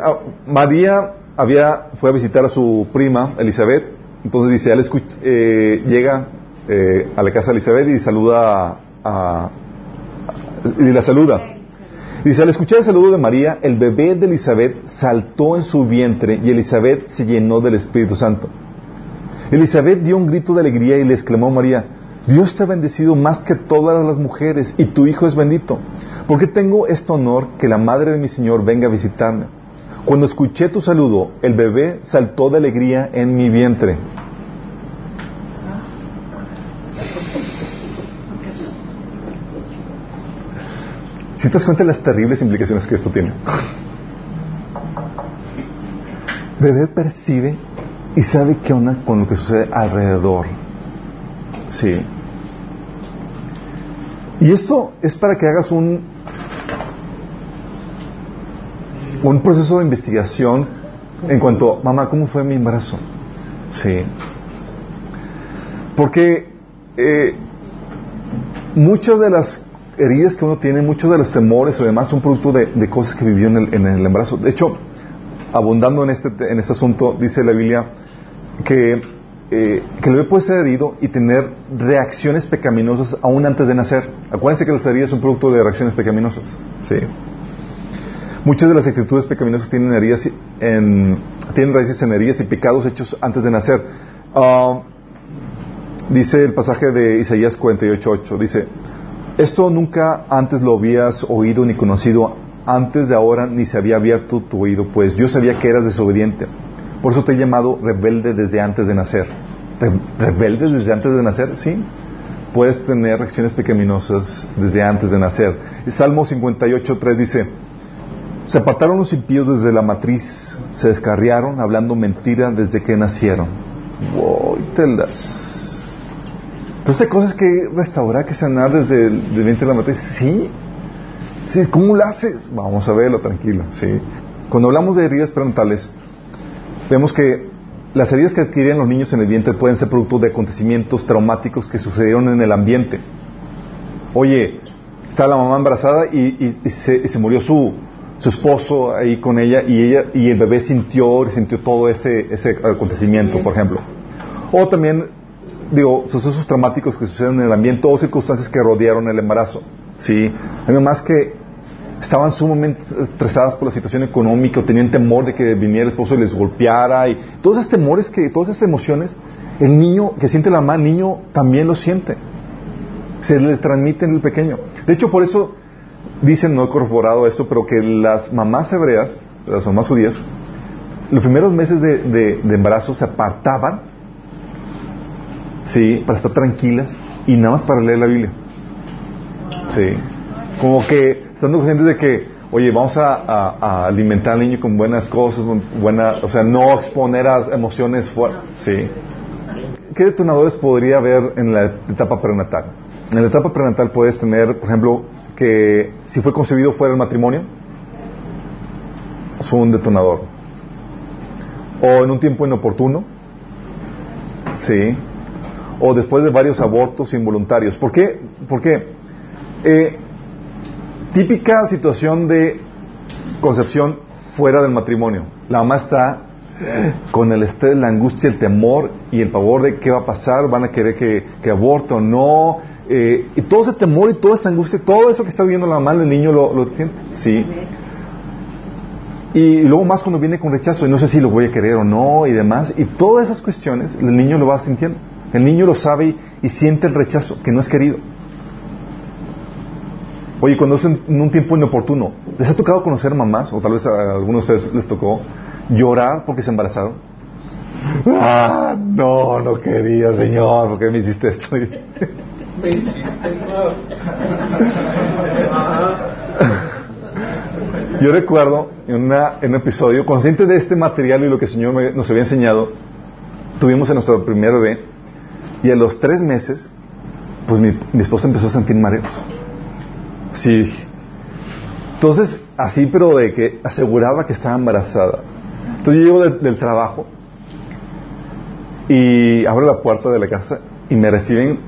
María había, fue a visitar a su prima Elizabeth entonces dice, él eh, llega eh, a la casa de Elizabeth y saluda a, y la saluda. Dice, al escuchar el saludo de María, el bebé de Elizabeth saltó en su vientre y Elizabeth se llenó del Espíritu Santo. Elizabeth dio un grito de alegría y le exclamó a María, Dios te ha bendecido más que todas las mujeres y tu hijo es bendito. ¿Por qué tengo este honor que la madre de mi Señor venga a visitarme? Cuando escuché tu saludo, el bebé saltó de alegría en mi vientre. Si te das cuenta de las terribles implicaciones que esto tiene. Bebé percibe y sabe qué onda con lo que sucede alrededor. Sí. Y esto es para que hagas un un proceso de investigación en cuanto, mamá, ¿cómo fue mi embarazo? Sí. Porque eh, muchas de las heridas que uno tiene, muchos de los temores o demás son producto de, cosas que vivió en el, embarazo. De hecho, abundando en este, en este asunto, dice la Biblia que, eh, que el bebé puede ser herido y tener reacciones pecaminosas aún antes de nacer. Acuérdense que las heridas son producto de reacciones pecaminosas. Sí. Muchas de las actitudes pecaminosas tienen, heridas raíces en heridas y pecados hechos antes de nacer. Ah, dice el pasaje de Isaías 48.8, dice, esto nunca antes lo habías oído ni conocido, antes de ahora ni se había abierto tu oído, pues yo sabía que eras desobediente. Por eso te he llamado rebelde desde antes de nacer. ¿Rebelde desde antes de nacer? Sí. Puedes tener reacciones pecaminosas desde antes de nacer. Salmo 58.3 dice, se apartaron los impíos desde la matriz, se descarriaron hablando mentira desde que nacieron. Entonces hay cosas que restaurar, que sanar desde el vientre de la matriz. Sí. Sí, ¿cómo lo haces? Vamos a verlo, tranquilo. Sí. Cuando hablamos de heridas parentales, vemos que las heridas que adquieren los niños en el vientre pueden ser producto de acontecimientos traumáticos que sucedieron en el ambiente. Oye, está la mamá embarazada y, se, y se, murió su, su esposo ahí con ella y ella y el bebé sintió, sintió todo ese, ese acontecimiento, por ejemplo. O también, digo, sucesos traumáticos que suceden en el ambiente o circunstancias que rodearon el embarazo. ¿sí? Hay mamás que estaban sumamente estresadas por la situación económica o tenían temor de que viniera el esposo y les golpeara y todos esos temores, que, todas esas emociones, el niño que siente la mamá, el niño también lo siente. Se le transmite en el pequeño. De hecho, por eso dicen, no he corroborado esto, pero que las mamás hebreas, las mamás judías, los primeros meses de, embarazo se apartaban, ¿sí? Para estar tranquilas y nada más para leer la Biblia. ¿Sí? Como que estando conscientes de que, oye, vamos a, alimentar al niño con buenas cosas, buena, o sea, no exponer a emociones fuertes. ¿Sí? ¿Qué detonadores podría haber en la etapa prenatal? En la etapa prenatal puedes tener, por ejemplo, que si fue concebido fuera el matrimonio, es un detonador. o en un tiempo inoportuno, sí, o después de varios abortos involuntarios. ¿Por qué? Porque eh, típica situación de concepción fuera del matrimonio. La mamá está con el estrés, la angustia, el temor y el pavor de qué va a pasar, van a querer que, que aborte o no. Eh, y todo ese temor y toda esa angustia, todo eso que está viviendo la mamá, el niño lo, lo tiene. Sí. Y luego más cuando viene con rechazo y no sé si lo voy a querer o no y demás. Y todas esas cuestiones el niño lo va sintiendo. El niño lo sabe y, siente el rechazo, que no es querido. Oye, cuando es en, un tiempo inoportuno, ¿les ha tocado conocer mamás, o tal vez a algunos de ustedes les tocó, llorar porque se embarazaron? Ah, no, no quería, Señor, ¿por qué me hiciste esto? Me hiciste Yo recuerdo en, una, en un episodio, consciente de este material y lo que el Señor me- nos había enseñado, tuvimos a nuestro primer bebé y a los tres meses, pues mi, mi esposa empezó a sentir mareos. Sí. Entonces, así, pero de que aseguraba que estaba embarazada. Entonces yo llego de- del trabajo y abro la puerta de la casa y me reciben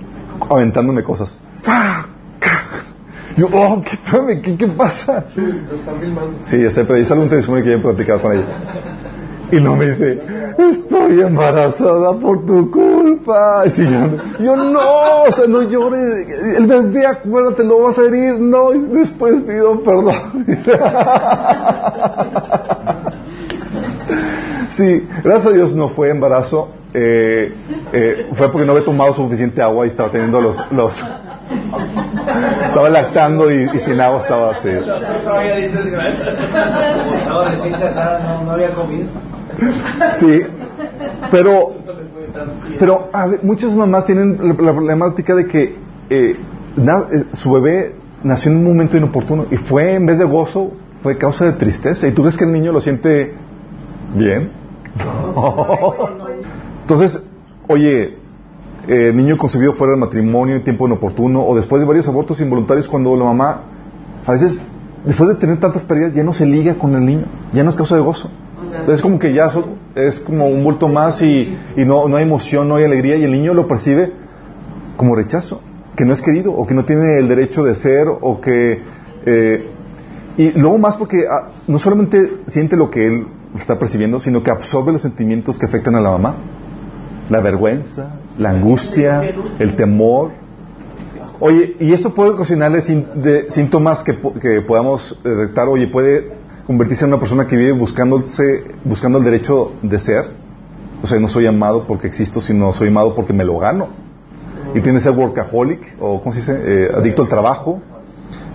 aventándome cosas. Yo, oh, ¿qué, ¿qué, qué pasa? Sí, ya sé, pero es algún testimonio que ya he platicado con ella. Y no me dice, estoy embarazada por tu culpa. Y yo, yo, no, o sea, no llores. El bebé, acuérdate, lo vas a herir. No, y después pido perdón. *laughs* Sí, gracias a Dios no fue embarazo. eh, eh, fue porque no había tomado suficiente agua y estaba teniendo los... los estaba lactando y, y sin agua estaba así. Estaba recién casada, no, había comido. Sí, pero, pero a ver, muchas mamás tienen la, problemática de que eh, na- eh, su bebé nació en un momento inoportuno y fue, en vez de gozo, fue causa de tristeza. ¿Y tú crees que el niño lo siente bien? *laughs* Entonces, oye, eh, niño concebido fuera del matrimonio en tiempo inoportuno o después de varios abortos involuntarios cuando la mamá, a veces, después de tener tantas pérdidas, ya no se liga con el niño, ya no es causa de gozo. Es como que ya es como un bulto más y, y no, no hay emoción, no hay alegría y el niño lo percibe como rechazo, que no es querido o que no tiene el derecho de ser o que... eh, y luego más porque ah, no solamente siente lo que él está percibiendo, sino que absorbe los sentimientos que afectan a la mamá. La vergüenza, la angustia, el temor. Oye, y esto puede ocasionarle síntomas que, que podamos eh, detectar. Oye, puede convertirse en una persona que vive buscándose, buscando el derecho de ser. O sea, no soy amado porque existo, sino soy amado porque me lo gano. Y tiene que ser workaholic, o ¿cómo se dice? Eh, adicto al trabajo.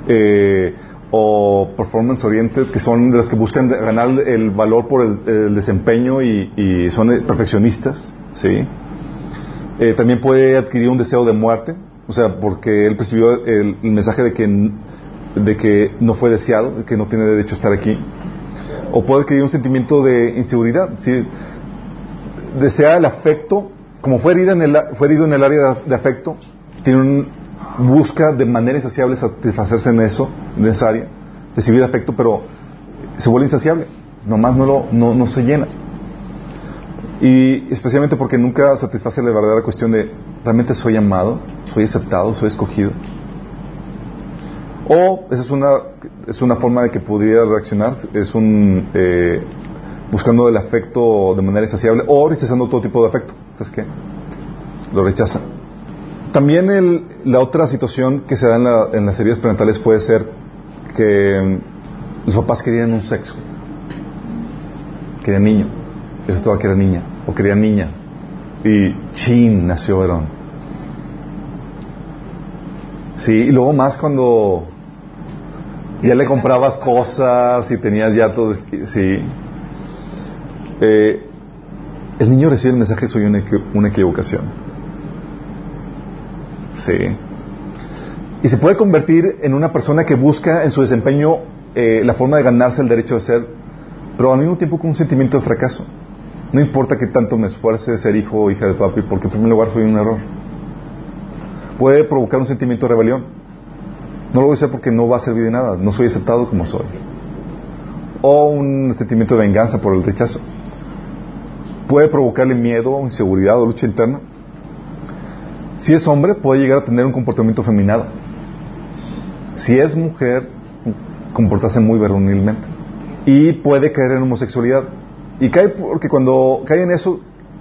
Eh, o performance oriented, que son de los que buscan ganar el valor por el, desempeño y, son eh, perfeccionistas, ¿sí? Eh, también puede adquirir un deseo de muerte, o sea, porque él percibió el, mensaje de que, de que no fue deseado, que no tiene derecho a estar aquí. O puede adquirir un sentimiento de inseguridad, ¿sí? Desea el afecto, como fue, herida en el, fue herido en el área de afecto, tiene un, busca de manera insaciable satisfacerse en eso, en esa área, recibir afecto, pero se vuelve insaciable, nomás no, lo, no, no se llena. Y especialmente porque nunca satisface la verdadera cuestión de, ¿realmente soy amado? ¿Soy aceptado? ¿Soy escogido? O esa es una, es una forma de que pudiera reaccionar, es un eh, buscando el afecto de manera insaciable o rechazando todo tipo de afecto. ¿Sabes qué? Lo rechaza. También el- la otra situación que se da en, la- en las heridas parentales puede ser que mm, los papás querían un sexo. Querían niño. Y resultaba que era niña. O querían niña. Y chin, nació varón. Sí, y luego más cuando ya le comprabas cosas y tenías ya todo. Sí. Eh, el niño recibe el mensaje: soy una, una equivocación. Sí. Y se puede convertir en una persona que busca en su desempeño eh, la forma de ganarse el derecho de ser, pero al mismo tiempo con un sentimiento de fracaso. No importa que tanto me esfuerce de ser hijo o hija de papi, porque en primer lugar soy un error. Puede provocar un sentimiento de rebelión. No lo voy a hacer porque no va a servir de nada, no soy aceptado como soy. O un sentimiento de venganza por el rechazo. puede provocarle miedo, inseguridad o lucha interna. Si es hombre, puede llegar a tener un comportamiento feminado. Si es mujer, comportarse muy varonilmente. Y puede caer en homosexualidad. Y cae porque cuando cae en eso,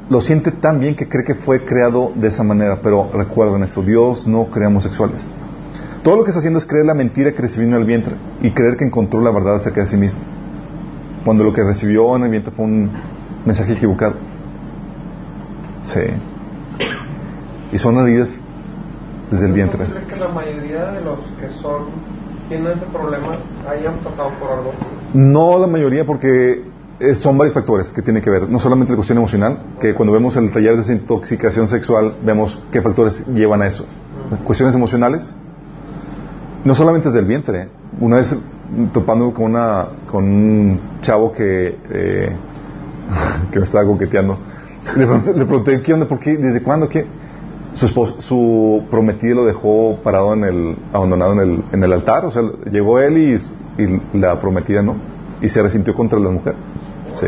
lo siente tan bien que cree que fue creado de esa manera. Pero recuerden esto, Dios no crea homosexuales. Todo lo que está haciendo es creer la mentira que recibió en el vientre y creer que encontró la verdad acerca de sí mismo. Cuando lo que recibió en el vientre fue un mensaje equivocado. Sí. Y son heridas desde el vientre. ¿Es que la mayoría de los que son tienen ese problema hayan pasado por algo así? No la mayoría porque eh, son varios factores que tienen que ver. No solamente la cuestión emocional, que cuando vemos el taller de desintoxicación sexual vemos qué factores llevan a eso. Cuestiones emocionales. No solamente desde el vientre. ¿eh? Una vez topando con una con un chavo que eh, *laughs* que me estaba coqueteando le pregunté, le pregunté, ¿qué onda? ¿por qué? ¿desde cuándo? ¿qué? Su esposo, su prometido lo dejó parado en el abandonado en el, en el altar o sea llegó él y, y la prometida no y se resintió contra la mujer sí.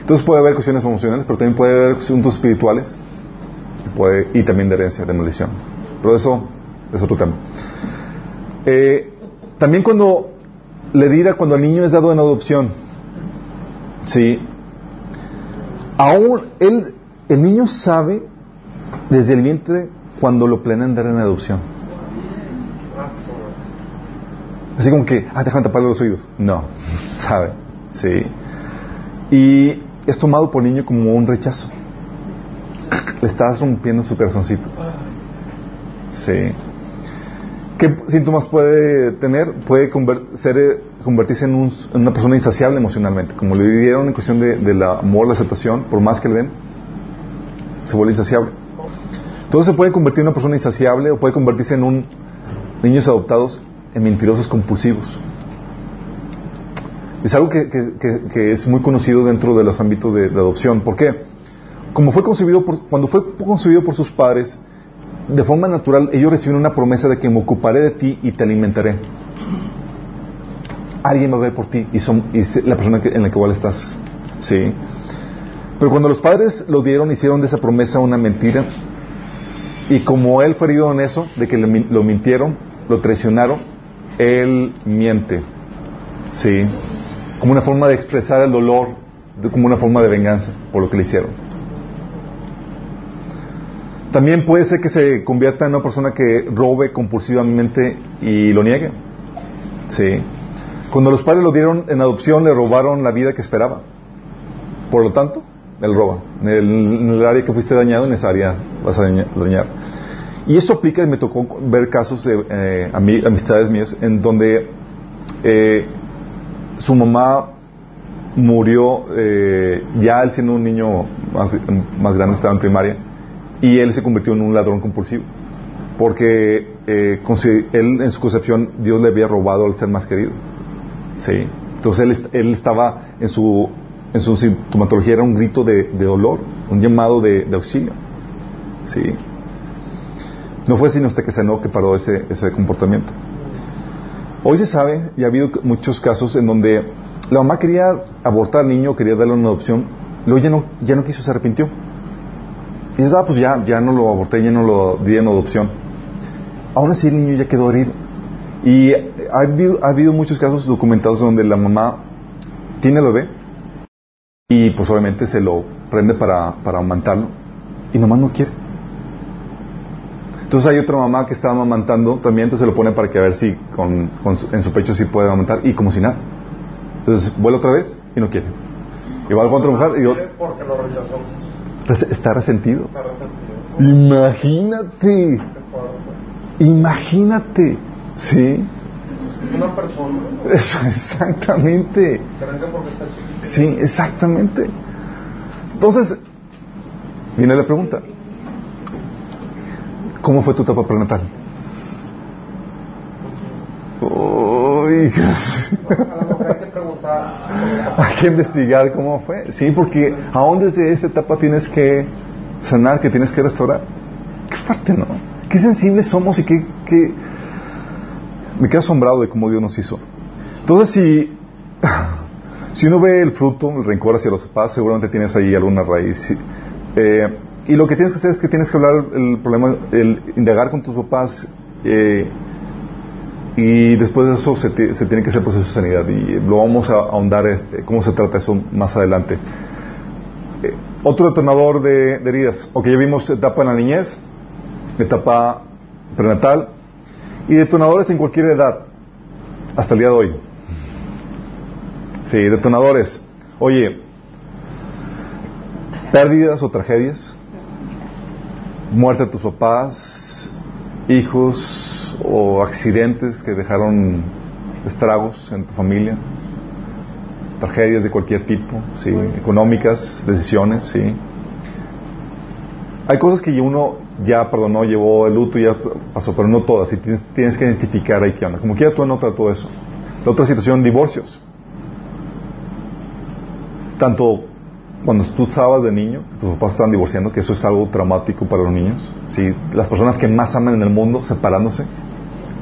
Entonces puede haber cuestiones emocionales pero también puede haber asuntos espirituales y, puede, y también de herencia de maldición. Pero eso es otro tema. Eh, también cuando le dirá cuando el niño es dado en adopción, sí, aún él, el niño sabe desde el vientre cuando lo planean dar en adopción. Así como que, ah, dejan taparle los oídos. No, *laughs* sabe, sí. Y es tomado por niño como un rechazo. *clears throat* Le estás rompiendo su corazoncito. Sí. ¿Qué síntomas puede tener? Puede ser, eh, convertirse en, un, una persona insaciable emocionalmente. Como le dieron en cuestión de, del amor, la aceptación, por más que le den, se vuelve insaciable. Entonces se puede convertir en una persona insaciable o puede convertirse en un niños adoptados en mentirosos compulsivos. Es algo que, es muy conocido dentro de los ámbitos de, adopción. ¿Por qué? Como fue concebido por, cuando fue concebido por sus padres, de forma natural ellos reciben una promesa de que me ocuparé de ti y te alimentaré. Alguien va a ver por ti y son la persona en la que igual estás. Sí. Pero cuando los padres lo dieron, hicieron de esa promesa una mentira. Y como él fue herido en eso, de que lo mintieron, lo traicionaron, él miente. Sí. Como una forma de expresar el dolor, como una forma de venganza por lo que le hicieron. También puede ser que se convierta en una persona que robe compulsivamente y lo niegue. Sí. Cuando los padres lo dieron en adopción, le robaron la vida que esperaba. Por lo tanto, él roba. En el, en área que fuiste dañado, en esa área vas a dañar. Y esto aplica, me tocó ver casos de eh, amistades mías, en donde eh, su mamá murió, eh, ya él siendo un niño más, grande, estaba en primaria, y él se convirtió en un ladrón compulsivo. Porque eh, él, en su concepción, Dios le había robado al ser más querido. ¿Sí? Entonces él estaba en su, en su sintomatología, era un grito de, de dolor, un llamado de, de, auxilio. ¿Sí? No fue sino hasta que sanó que paró ese, ese comportamiento. Hoy se sabe, y ha habido muchos casos en donde la mamá quería abortar al niño, quería darle una adopción, luego ya no, ya no quiso, se arrepintió. Y dices, ah, pues ya, ya no lo aborté, ya no lo di en adopción. Aún así el niño ya quedó herido. Y ha habido, ha habido muchos casos documentados donde la mamá tiene el bebé y pues obviamente se lo prende para, para amamantarlo y nomás no quiere. Entonces hay otra mamá que está amamantando también, entonces se lo pone para que a ver si con, con su, en su pecho sí puede amamantar y como si nada. Entonces vuelve otra vez y no quiere. Y va a otra mujer y yo, Porque lo rechazó. está resentido. Está resentido. Imagínate, imagínate, ¿sí? Una persona. Eso, exactamente. Sí, exactamente. Entonces, viene la pregunta. ¿Cómo fue tu etapa prenatal? Uy, *laughs* hay que investigar cómo fue. Sí, porque aún desde esa etapa tienes que sanar, que tienes que restaurar. Qué fuerte, ¿no? Qué sensibles somos y qué, qué... Me quedo asombrado de cómo Dios nos hizo. Entonces, si, *laughs* Si uno ve el fruto, el rencor hacia los papás, seguramente tienes ahí alguna raíz. Eh, y lo que tienes que hacer es que tienes que hablar el problema, el indagar con tus papás. Eh, y después de eso se, tiene que hacer proceso de sanidad. Y lo vamos a ahondar, este, cómo se trata eso más adelante. Eh, otro detonador de, heridas. Ok, ya vimos etapa en la niñez, etapa prenatal y detonadores en cualquier edad, hasta el día de hoy. Sí, detonadores. Oye, pérdidas o tragedias, muerte de tus papás, hijos o accidentes que dejaron estragos en tu familia, tragedias de cualquier tipo, sí, económicas, decisiones, sí. Hay cosas que uno ya perdonó, llevó el luto, ya pasó, pero no todas, y tienes, tienes que identificar ahí qué onda. Como quiera tú anota todo eso. La otra situación, divorcios. Tanto cuando tú estabas de niño, tus papás estaban divorciando, que eso es algo traumático para los niños. ¿sí? Las personas que más aman en el mundo separándose.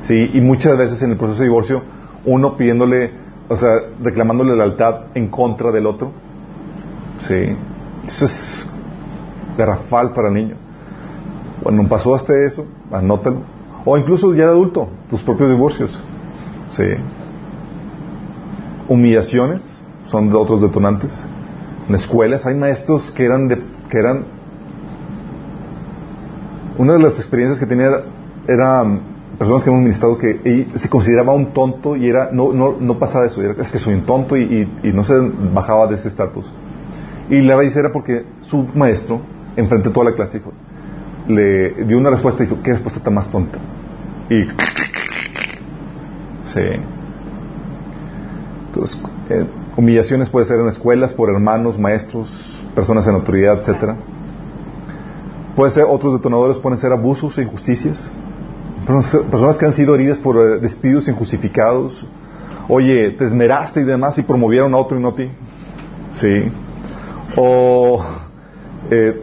¿sí? Y muchas veces en el proceso de divorcio, uno pidiéndole, o sea, reclamándole lealtad en contra del otro. ¿sí? Eso es garrafal para el niño. Cuando pasó hasta eso, anótalo. O incluso ya de adulto, tus propios divorcios. ¿sí? Humillaciones son de otros detonantes en escuelas hay maestros que eran de, que eran una de las experiencias que tenía era, personas que hemos ministrado que se consideraba un tonto y era no, no, no pasaba eso, era, es que soy un tonto y, no se bajaba de ese estatus. Y la raíz era porque su maestro, enfrente de toda la clase, le dio una respuesta y dijo, ¿qué respuesta tan más tonta? Y... Sí. Entonces, eh, Humillaciones puede ser en escuelas, por hermanos, maestros, personas en autoridad, etcétera. Puede ser, otros detonadores pueden ser abusos e injusticias. Personas que han sido heridas por eh, despidos injustificados. Oye, te esmeraste y demás y promovieron a otro y no a ti. Sí. O, eh,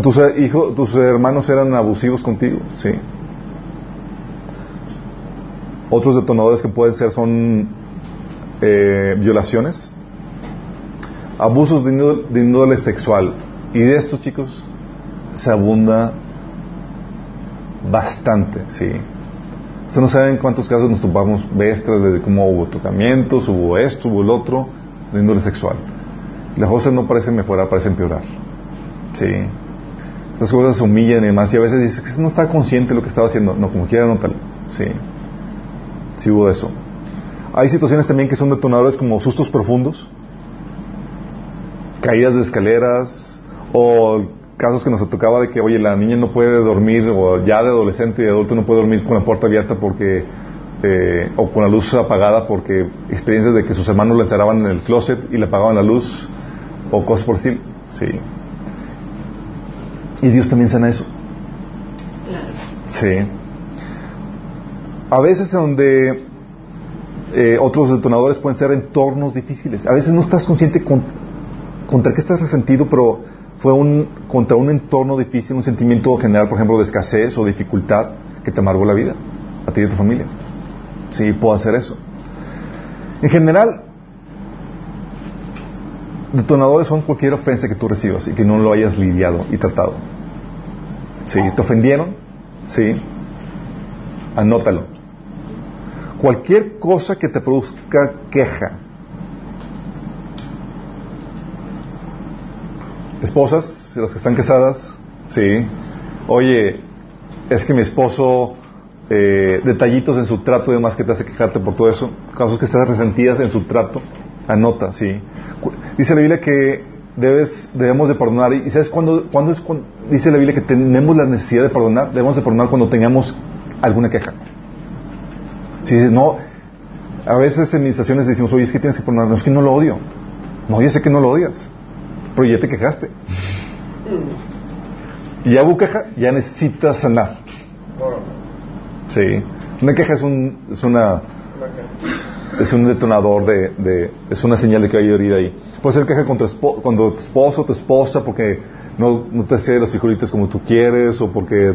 tus, eh, hijos, tus hermanos eran abusivos contigo. Sí. Otros detonadores que pueden ser son eh, violaciones, abusos de índole, sexual. Y de estos chicos se abunda bastante, sí. Ustedes no saben cuántos casos nos topamos bestias de cómo hubo tocamientos, hubo esto, hubo el otro, de índole sexual. Las cosas no parecen mejorar, parecen empeorar. Sí. Estas cosas se humillan y demás. Y a veces dices que no está consciente de lo que estaba haciendo. No, como quiera, no tal. Sí. Sí hubo eso. Hay situaciones también que son detonadores como sustos profundos, caídas de escaleras o casos que nos tocaba de que, oye, la niña no puede dormir o ya de adolescente y adulto no puede dormir con la puerta abierta porque eh, o con la luz apagada porque experiencias de que sus hermanos le encerraban en el closet y le apagaban la luz o cosas por así. Sí. Y Dios también sana eso. Sí. A veces donde eh, otros detonadores pueden ser entornos difíciles. A veces no estás consciente contra qué estás resentido, pero fue un, contra un entorno difícil, un sentimiento general, por ejemplo, de escasez o dificultad que te amargó la vida, a ti y a tu familia. Sí, puedo hacer eso. En general, detonadores son cualquier ofensa que tú recibas y que no lo hayas lidiado y tratado. Sí, te ofendieron, sí, anótalo cualquier cosa que te produzca queja. Esposas, las que están casadas, sí. Oye, es que mi esposo, eh, detallitos en su trato y demás que te hace quejarte por todo eso, casos que estás resentidas en su trato, anota, sí. Dice la Biblia que debes, debemos de perdonar. ¿Y sabes cuándo, cuándo es cuando, dice la Biblia que tenemos la necesidad de perdonar? Debemos de perdonar cuando tengamos alguna queja. Si no, a veces en administraciones decimos, oye, es que tienes que poner, no es que no lo odio. No, ya sé que no lo odias, pero ya te quejaste. Y ya hubo queja, ya necesitas sanar. Sí. Una queja es, un, es una es un detonador de, de, es una señal de que hay herida ahí. Puede ser queja contra tu, tu esposo tu esposa porque no, no te hace los frijolitos como tú quieres o porque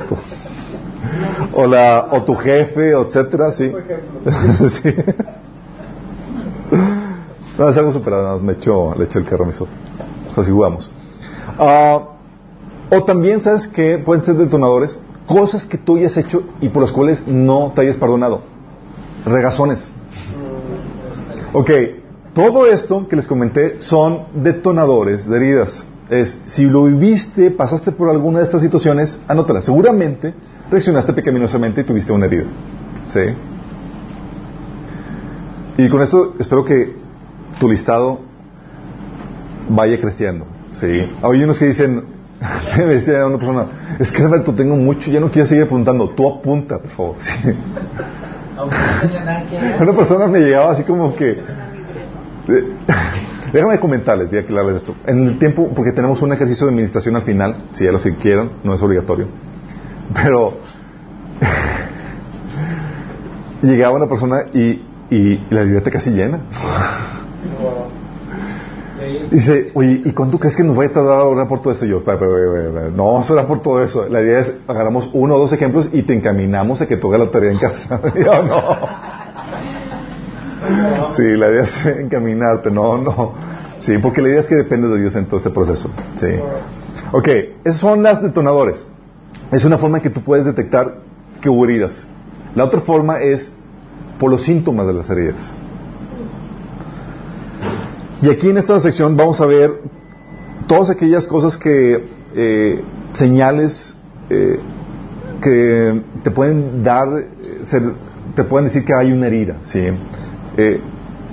o, la, o tu jefe, etcétera, sí. *laughs* sí. No, es algo superado, me echo, le echo el carro a mis ojos. Así jugamos. Ah, o también, ¿sabes que Pueden ser detonadores. Cosas que tú hayas hecho y por las cuales no te hayas perdonado. Regazones. Ok, todo esto que les comenté son detonadores de heridas. Es, si lo viviste, pasaste por alguna de estas situaciones, anótala. Seguramente reaccionaste pecaminosamente y tuviste una herida. ¿Sí? Y con esto espero que tu listado vaya creciendo. ¿Sí? Hay unos que dicen, *laughs* me decía una persona, es que Alberto, tengo mucho, ya no quiero seguir apuntando, tú apunta, por favor. *laughs* ¿Sí? Una persona me llegaba así como que... Déjame comentarles y aclararles esto. En el tiempo, porque tenemos un ejercicio de administración al final, si ya lo si quieren, no es obligatorio. Pero *laughs* llegaba una persona y, y la libreta casi llena. Dice, oye, ¿y cuánto crees que nos vaya a tardar ahora por todo eso? yo, no, eso era por todo eso. La idea es, agarramos uno o dos ejemplos y te encaminamos a que tú hagas la tarea en casa. *laughs* yo, no. Sí, la idea es encaminarte, no, no. Sí, porque la idea es que depende de Dios en todo este proceso. Sí. Ok, esas son las detonadores. Es una forma en que tú puedes detectar que hubo heridas. La otra forma es por los síntomas de las heridas. Y aquí en esta sección vamos a ver todas aquellas cosas que, eh, señales eh, que te pueden dar, eh, te pueden decir que hay una herida. ¿sí?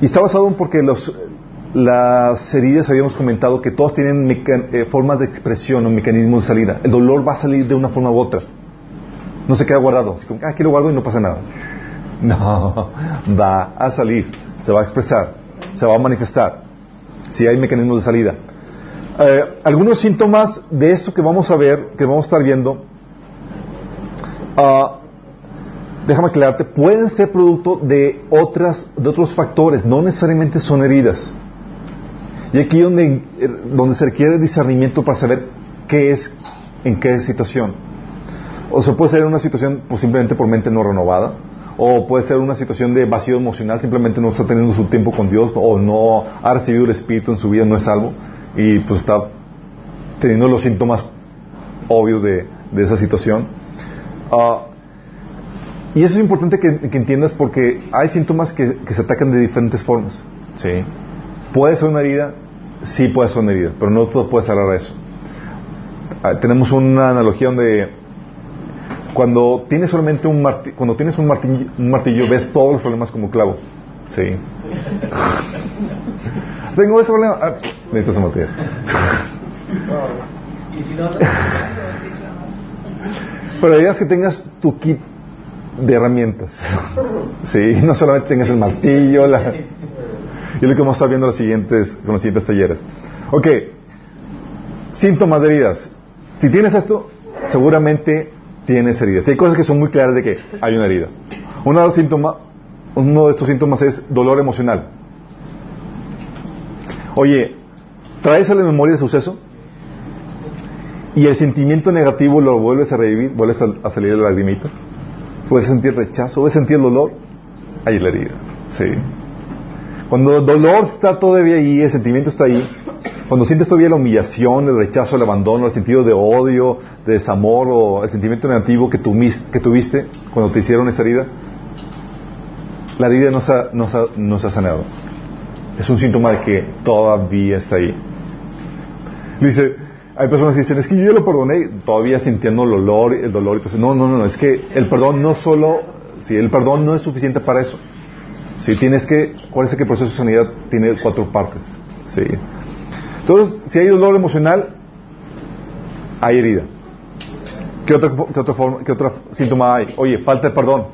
y está basado en porque los, las heridas habíamos comentado que todas tienen formas de expresión o mecanismos de salida. El dolor va a salir de una forma u otra. No se queda guardado. Así como, ah, aquí lo guardo y no pasa nada. *laughs* No, va a salir, se va a expresar, se va a manifestar si hay mecanismos de salida. Eh, algunos síntomas de esto que vamos a ver, que vamos a estar viendo, uh, déjame aclararte, pueden ser producto de otras, de otros factores, no necesariamente son heridas. Y aquí donde, eh, donde se requiere discernimiento para saber qué es, en qué situación. O se puede ser una situación pues, simplemente por mente no renovada, o puede ser una situación de vacío emocional, simplemente no está teniendo su tiempo con Dios o no ha recibido el Espíritu en su vida, no es salvo y pues está teniendo los síntomas obvios de, esa situación. Ah, y eso es importante que, entiendas porque hay síntomas que, se atacan de diferentes formas. ¿sí? Puede ser una herida, sí puede ser una herida, pero no todo puede cerrar a eso. Ah, tenemos una analogía donde cuando tienes solamente un martillo, cuando tienes un martillo, un martillo, ves todos los problemas como clavo. Sí. *laughs* Tengo ese problema. Ah, necesito ese martillo. Pero la idea es que tengas tu kit de herramientas. Sí, no solamente tengas el martillo, la... y lo que vamos a estar viendo los siguientes, con los siguientes talleres. Ok, síntomas de heridas. Si tienes esto, seguramente tienes heridas. Y hay cosas que son muy claras de que hay una herida. Uno de, los síntomas, uno de estos síntomas es dolor emocional. Oye, traes a la memoria el suceso y el sentimiento negativo lo vuelves a revivir, vuelves a, salir de la lagrimita. Puedes sentir rechazo, puedes sentir dolor, hay la herida. Sí. Cuando el dolor está todavía ahí, el sentimiento está ahí, cuando sientes todavía la humillación, el rechazo, el abandono, el sentido de odio, de desamor o el sentimiento negativo que, tuviste cuando te hicieron esa herida, la herida no se, ha, no, sanado. Es un síntoma de que todavía está ahí. Dice, hay personas que dicen, es que yo lo perdoné, todavía sintiendo el dolor, el dolor. Y no, no, no, es que el perdón no solo, si el perdón no es suficiente para eso. Si tienes que, acuérdense que el proceso de sanidad tiene cuatro partes. Sí. Entonces, si hay dolor emocional, hay herida. ¿Qué qué forma, qué otro síntoma hay? Oye, falta de perdón.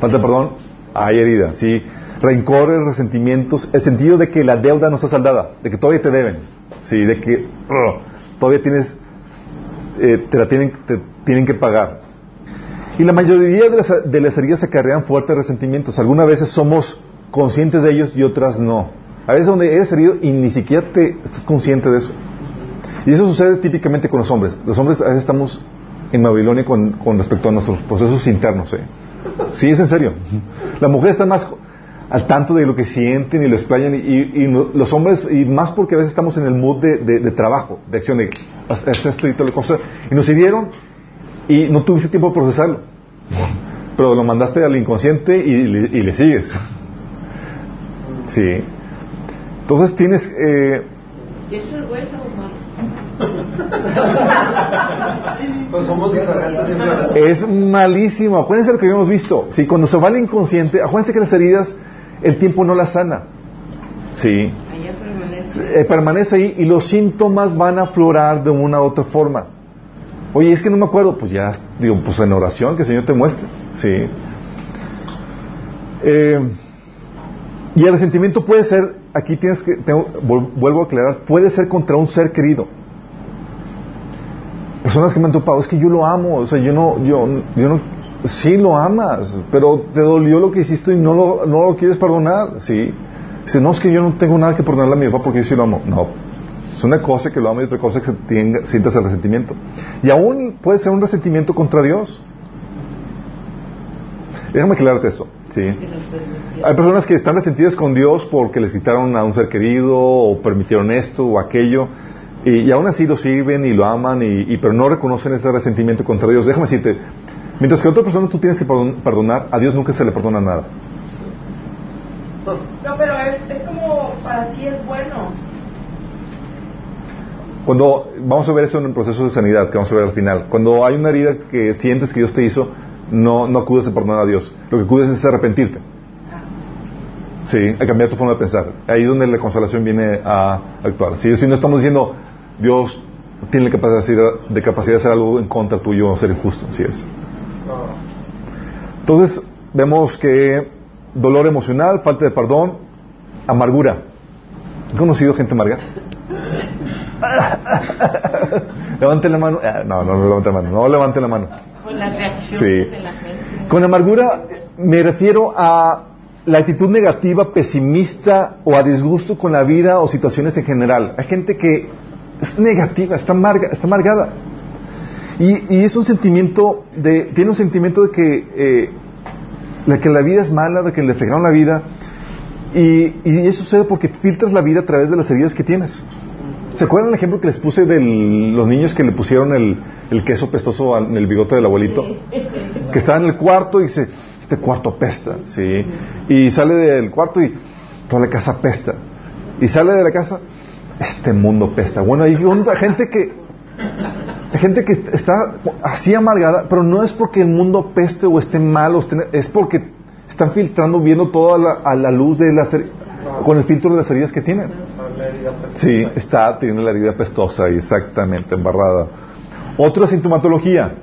Falta de perdón, hay herida. ¿sí? Rencores, resentimientos, el sentido de que la deuda no está saldada, de que todavía te deben, ¿sí? de que todavía tienes, eh, te la tienen, te tienen que pagar. Y la mayoría de las, de las heridas se cargan fuertes resentimientos. Algunas veces somos conscientes de ellos y otras no. A veces donde eres herido y ni siquiera te estás consciente de eso. Y eso sucede típicamente con los hombres. Los hombres a veces estamos en Babilonia con, respecto a nuestros procesos internos. ¿eh? Sí, es en serio. La mujer está más... al tanto de lo que sienten y lo explayan y, y los hombres, y más porque a veces estamos en el mood de, trabajo, de acción, de esto, esto y toda la cosa, y nos hirieron y no tuviste tiempo de procesarlo, pero lo mandaste al inconsciente y, y le sigues. Sí. Entonces tienes... Eh, ¿Y eso es bueno o malo? Pues somos diferentes. Es malísimo. Acuérdense lo que habíamos visto. Sí, cuando se va al inconsciente, acuérdense que las heridas, el tiempo no las sana. Sí. Allá permanece. Eh, permanece ahí y los síntomas van a aflorar de una u otra forma. Oye, es que no me acuerdo. Pues ya, digo, pues en oración, que el Señor te muestre. Sí. Eh, y el resentimiento puede ser, aquí tienes que, tengo- vuelvo a aclarar, puede ser contra un ser querido. Personas que me han topado, es que yo lo amo, o sea, yo no, yo, yo no, sí lo amas, pero te dolió lo que hiciste y no lo, no lo quieres perdonar, sí. Dice, no, es que yo no tengo nada que perdonarle a mi papá porque yo sí lo amo. No, es una cosa que lo amo y otra cosa que sientas el resentimiento. Y aún puede ser un resentimiento contra Dios. Déjame aclararte eso, sí. Hay personas que están resentidas con Dios porque les quitaron a un ser querido o permitieron esto o aquello y, y aún así lo sirven y lo aman y, y- pero no reconocen ese resentimiento contra Dios. Déjame decirte, mientras que a otra persona tú tienes que perdon- perdonar, a Dios nunca se le perdona nada. No, pero es, es como para ti es bueno. Cuando vamos a ver eso en el proceso de sanidad que vamos a ver al final, cuando hay una herida que sientes que Dios te hizo, no, no acudes a perdonar a Dios. Lo que acudes es arrepentirte. Sí, a cambiar tu forma de pensar. Ahí es donde la consolación viene a actuar. Si, si no estamos diciendo, Dios tiene la capacidad de capacidad de hacer algo en contra tuyo o ser injusto, así es. Entonces, vemos que dolor emocional, falta de perdón, amargura. ¿Han conocido gente amarga? *laughs* levante la mano. Ah, No, no, no levante la mano. No levante la mano. Reacciones Sí. de la gente. Con amargura me refiero a la actitud negativa, pesimista o a disgusto con la vida o situaciones en general. Hay gente que es negativa, está, amarga, está amargada. Y, y es un sentimiento de, tiene un sentimiento de que, eh, de que la vida es mala, de que le fregaron la vida. Y, y eso sucede porque filtras la vida a través de las heridas que tienes. ¿Se acuerdan el ejemplo que les puse de los niños que le pusieron el, el queso pestoso al- en el bigote del abuelito? Que estaba en el cuarto y dice, este cuarto apesta, ¿sí? Y sale del cuarto y toda la casa apesta. Y sale de la casa, este mundo pesta. Bueno, hay onda- gente que, hay gente que está así amargada, pero no es porque el mundo peste o esté mal, o esté- es porque están filtrando, viendo toda la, a la luz de las, con el filtro de las heridas que tienen. La herida pestosa. Sí, está, tiene la herida pestosa y exactamente embarrada. Otra sintomatología,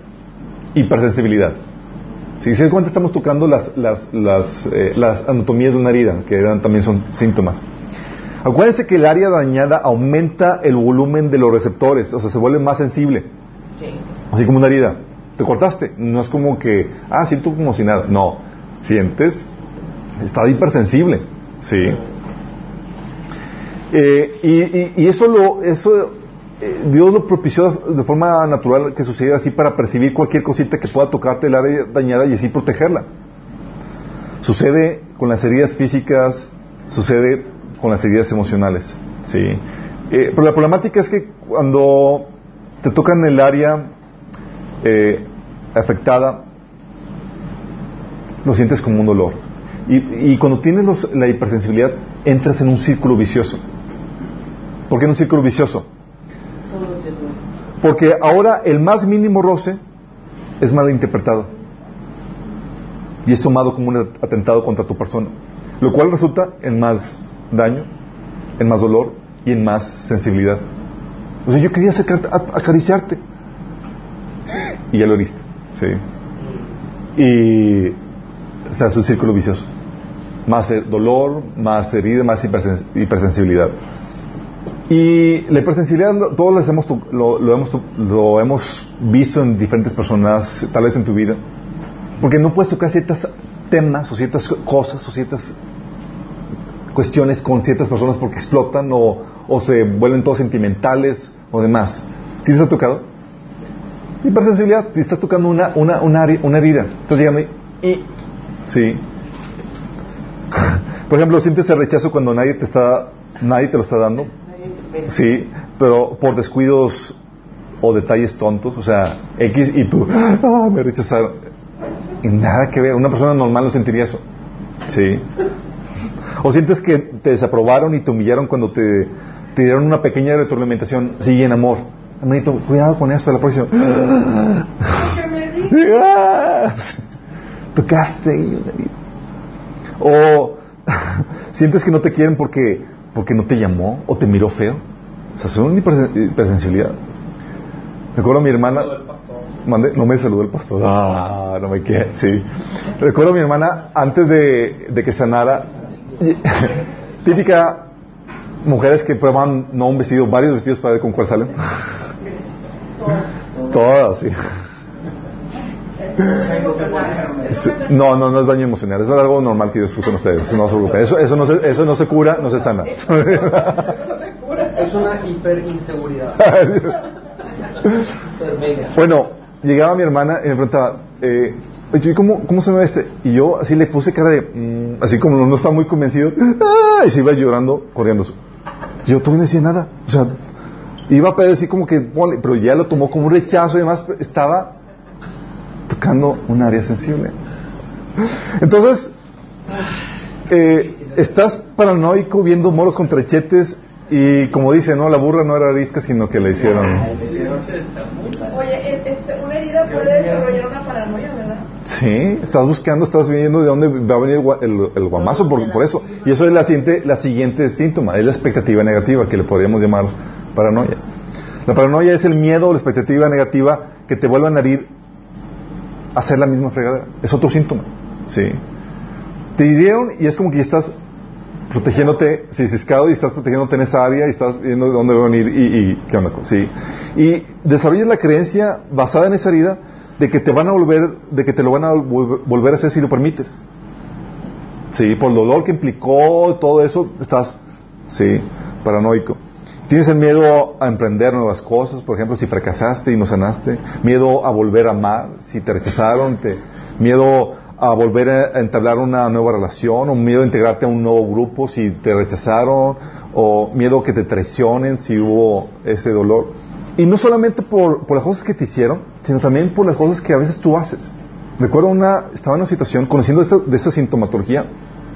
hipersensibilidad. Si se dan cuenta, estamos tocando las, las, las, eh, las anatomías de una herida, que eran, también son síntomas. Acuérdense que el área dañada aumenta el volumen de los receptores, o sea, se vuelve más sensible, Sí. así como una herida. ¿Te cortaste? No es como que, ah, siento como si nada. No, sientes, está hipersensible, ¿sí? Eh, y, eso lo, eso eh, Dios lo propició de forma natural que sucediera así para percibir cualquier cosita que pueda tocarte el área dañada y así protegerla. Sucede con las heridas físicas, sucede con las heridas emocionales, sí. Eh, pero la problemática es que cuando te tocan el área eh, afectada, lo sientes como un dolor. Y, y cuando tienes los- la hipersensibilidad, entras en un círculo vicioso. ¿Por qué en un círculo vicioso? Porque ahora el más mínimo roce es mal interpretado. Y es tomado como un atentado contra tu persona. Lo cual resulta en más daño, en más dolor y en más sensibilidad. O sea, yo quería acariciarte. Y ya lo heriste. ¿sí? Y o sea, es un círculo vicioso. Más eh, dolor, más herida, más hipersens- hipersensibilidad. Y la hipersensibilidad todos las hemos, lo, lo hemos, lo hemos visto en diferentes personas, tal vez en tu vida. Porque no puedes tocar ciertos temas o ciertas cosas o ciertas cuestiones con ciertas personas porque explotan o, se vuelven todos sentimentales o demás. ¿Sí les ha tocado? Hipersensibilidad, si estás tocando una, herida, estás llegando y- sí. *laughs* Por ejemplo, sientes el rechazo cuando nadie te está, nadie te lo está dando. Sí, pero por descuidos o detalles tontos, o sea, X y tú, ah, me rechazaron. Y nada que ver, una persona normal no sentiría eso. Sí. O sientes que te desaprobaron y te humillaron cuando te, te dieron una pequeña retroalimentación, sí, en amor. Hermanito, cuidado con esto, la próxima. ¿Qué me dices? *laughs* Tocaste. O *laughs* sientes que no te quieren porque, porque no te llamó o te miró feo. O sea, son hiper- hipersensibilidad. Recuerdo a mi hermana. Mande, no me saludó el pastor. Ah, no me quiere. Sí. Recuerdo a mi hermana antes de, de que sanara. *laughs* Típica mujeres que prueban no un vestido, varios vestidos para ver con cuál salen. *laughs* Todas, sí. No, no, no es daño emocional. Eso es algo normal que Dios puso en ustedes. No se preocupen. Eso, eso, no se, eso no se cura, no se sana. Es una hiperinseguridad. *laughs* Bueno, llegaba mi hermana y me preguntaba, eh, oye, ¿y ¿cómo, ¿cómo se me ve este? Y yo así le puse cara de, mm, así como no estaba muy convencido, ¡ah! y se iba llorando, corriendo. Yo todavía no decía nada. O sea, iba a pedir así como que, pero ya lo tomó como un rechazo y además estaba tocando un área sensible. Entonces, eh, estás paranoico viendo moros con trechetes y como dice, no, la burra no era arisca, sino que le hicieron. Oye, este, una herida puede desarrollar una paranoia, ¿verdad? Sí, estás buscando, estás viendo de dónde va a venir el, el- el guamazo por, por eso. Y eso es la siguiente, la siguiente síntoma, es la expectativa negativa, que le podríamos llamar paranoia. La paranoia es el miedo o la expectativa negativa que te vuelvan a herir hacer la misma fregadera. Es otro síntoma. Sí. Te hirieron y es como que ya estás protegiéndote, si ciscado y estás protegiéndote en esa área y estás viendo de dónde va a venir y, y qué onda. Sí. Y desarrollas la creencia basada en esa herida de que te van a volver, de que te lo van a vol- volver a hacer si lo permites. Sí, por el dolor que implicó todo eso, estás, sí, paranoico. Tienes el miedo a emprender nuevas cosas, por ejemplo, si fracasaste y no sanaste, miedo a volver a amar, si te rechazaron, te, miedo a volver a entablar una nueva relación, o miedo a integrarte a un nuevo grupo si te rechazaron, o miedo a que te traicionen si hubo ese dolor. Y no solamente por, por las cosas que te hicieron, sino también por las cosas que a veces tú haces. Recuerdo una, estaba en una situación, conociendo de esta sintomatología,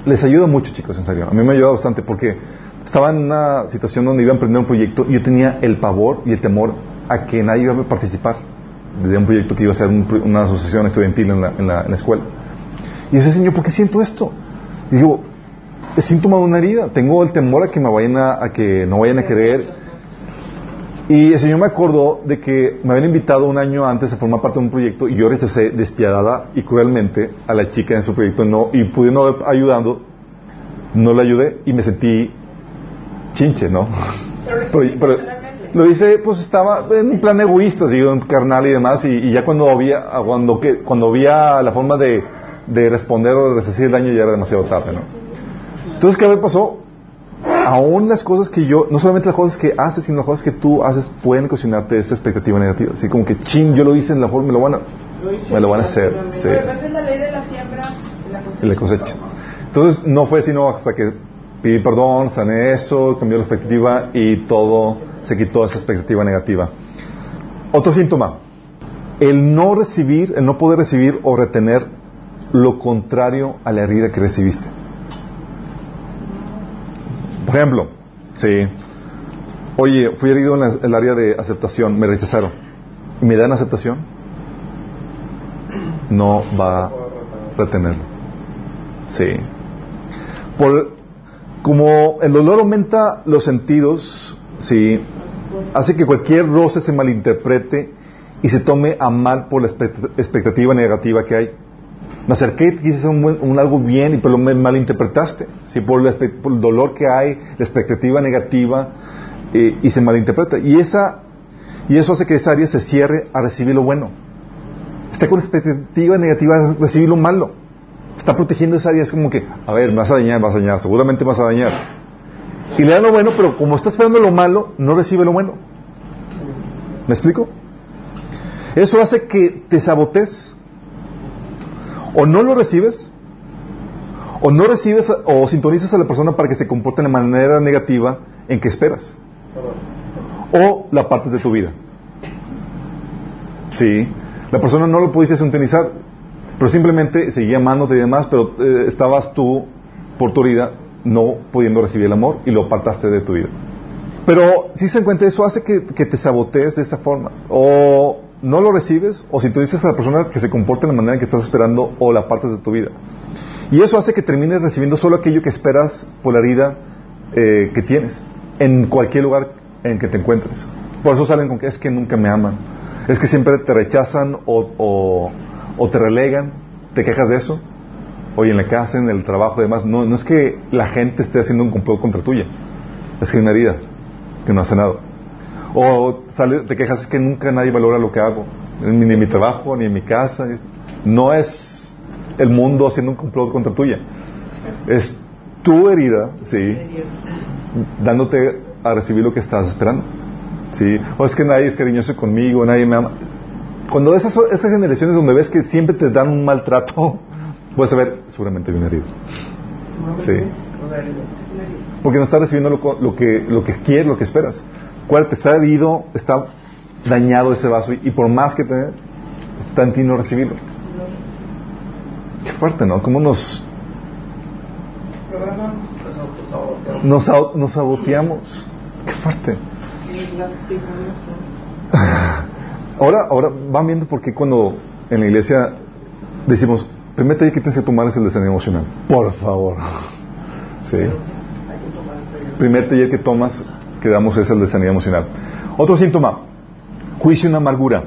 les ayuda mucho, chicos, en serio. A mí me ayuda bastante porque estaba en una situación donde iba a emprender un proyecto y yo tenía el pavor y el temor a que nadie iba a participar de un proyecto que iba a ser una asociación estudiantil en la, en la- en la escuela. Y ese señor, ¿por qué siento esto? Digo, es síntoma de una herida. Tengo el temor a que me vayan a, a que no vayan a querer. Y el Señor me acordó de que me habían invitado un año antes a formar parte de un proyecto y yo rechacé despiadada y cruelmente a la chica en su proyecto no, y pudiendo haber ayudando, no la ayudé y me sentí chinche, ¿no? Pero lo Pero- hice, pues estaba en un plan egoísta, así, carnal y demás, y, y ya cuando había, cuando, que, cuando había la forma de, de responder o de resistir el daño ya era demasiado tarde, ¿no? Entonces, ¿qué pasó? Aún las cosas que yo, no solamente las cosas que haces, sino las cosas que tú haces pueden ocasionarte esa expectativa negativa. Así como que, chin, yo lo hice en la forma, me lo van a, Lo me lo van a hacer. Sí. Pero es la ley de la siembra. Y la cosecha. Entonces, no fue sino hasta que pedí perdón, sané eso, cambió la expectativa y todo se quitó esa expectativa negativa. Otro síntoma, el no recibir, el no poder recibir o retener lo contrario a la herida que recibiste. Por ejemplo, sí, oye, fui herido en la- el área de aceptación, me rechazaron. ¿Y me dan aceptación? No va a retenerlo. Sí. Por, como el dolor aumenta los sentidos, sí, hace que cualquier roce se malinterprete y se tome a mal por la expect- expectativa negativa que hay. Me acerqué quise hacer un, buen- un algo bien, y pero me malinterpretaste. Sí, por, la por el dolor que hay, la expectativa negativa, eh, y se malinterpreta. Y, esa, y eso hace que esa área se cierre a recibir lo bueno. Está con expectativa negativa a recibir lo malo. Está protegiendo esa área. Es como que, a ver, vas a dañar, vas a dañar, seguramente me vas a dañar. Y le da lo bueno, pero como está esperando lo malo, no recibe lo bueno. ¿Me explico? Eso hace que te sabotees. O no lo recibes, O no recibes o sintonizas a la persona para que se comporte de manera negativa en que esperas. O la apartas de tu vida. Sí. La persona no lo pudiste sintonizar, pero simplemente seguía amándote y demás, pero eh, estabas tú, por tu herida, no pudiendo recibir el amor y lo apartaste de tu vida. Pero si se encuentra eso hace que, te sabotees de esa forma. O no lo recibes, o si tú dices a la persona que se comporte de la manera que estás esperando, o la apartas de tu vida. Y eso hace que termines recibiendo solo aquello que esperas por la herida eh, que tienes, en cualquier lugar en que te encuentres. Por eso salen con que es que nunca me aman, es que siempre te rechazan o- o te relegan, te quejas de eso, oye en la casa, en el trabajo y demás. No, no es que la gente esté haciendo un complot contra tuya, es que hay una herida que no ha sanado. O sale, te quejas es que nunca nadie valora lo que hago, ni en mi trabajo, ni en mi casa. no es el mundo haciendo un complot contra tuya. Es tu herida, sí, dándote a recibir lo que estás esperando. Sí, o es que nadie es cariñoso conmigo, nadie me ama. Cuando esas, esas generaciones donde ves que siempre te dan un maltrato, *laughs* puedes saber, seguramente hay una herida. Sí. Porque no estás recibiendo lo, lo que, lo que quieres, lo que esperas. Acuérdate, está herido, está dañado ese vaso y, y por más que te está en ti no recibirlo. Qué fuerte, ¿no? ¿Cómo nos, nos, nos saboteamos? Qué fuerte. *laughs* Ahora, ahora van viendo por qué cuando en la iglesia decimos, primero y quítense tu mal es el desánimo emocional. Por favor. Sí. Primer taller que tomas, que damos es el de sanidad emocional. Otro síntoma, juicio en amargura.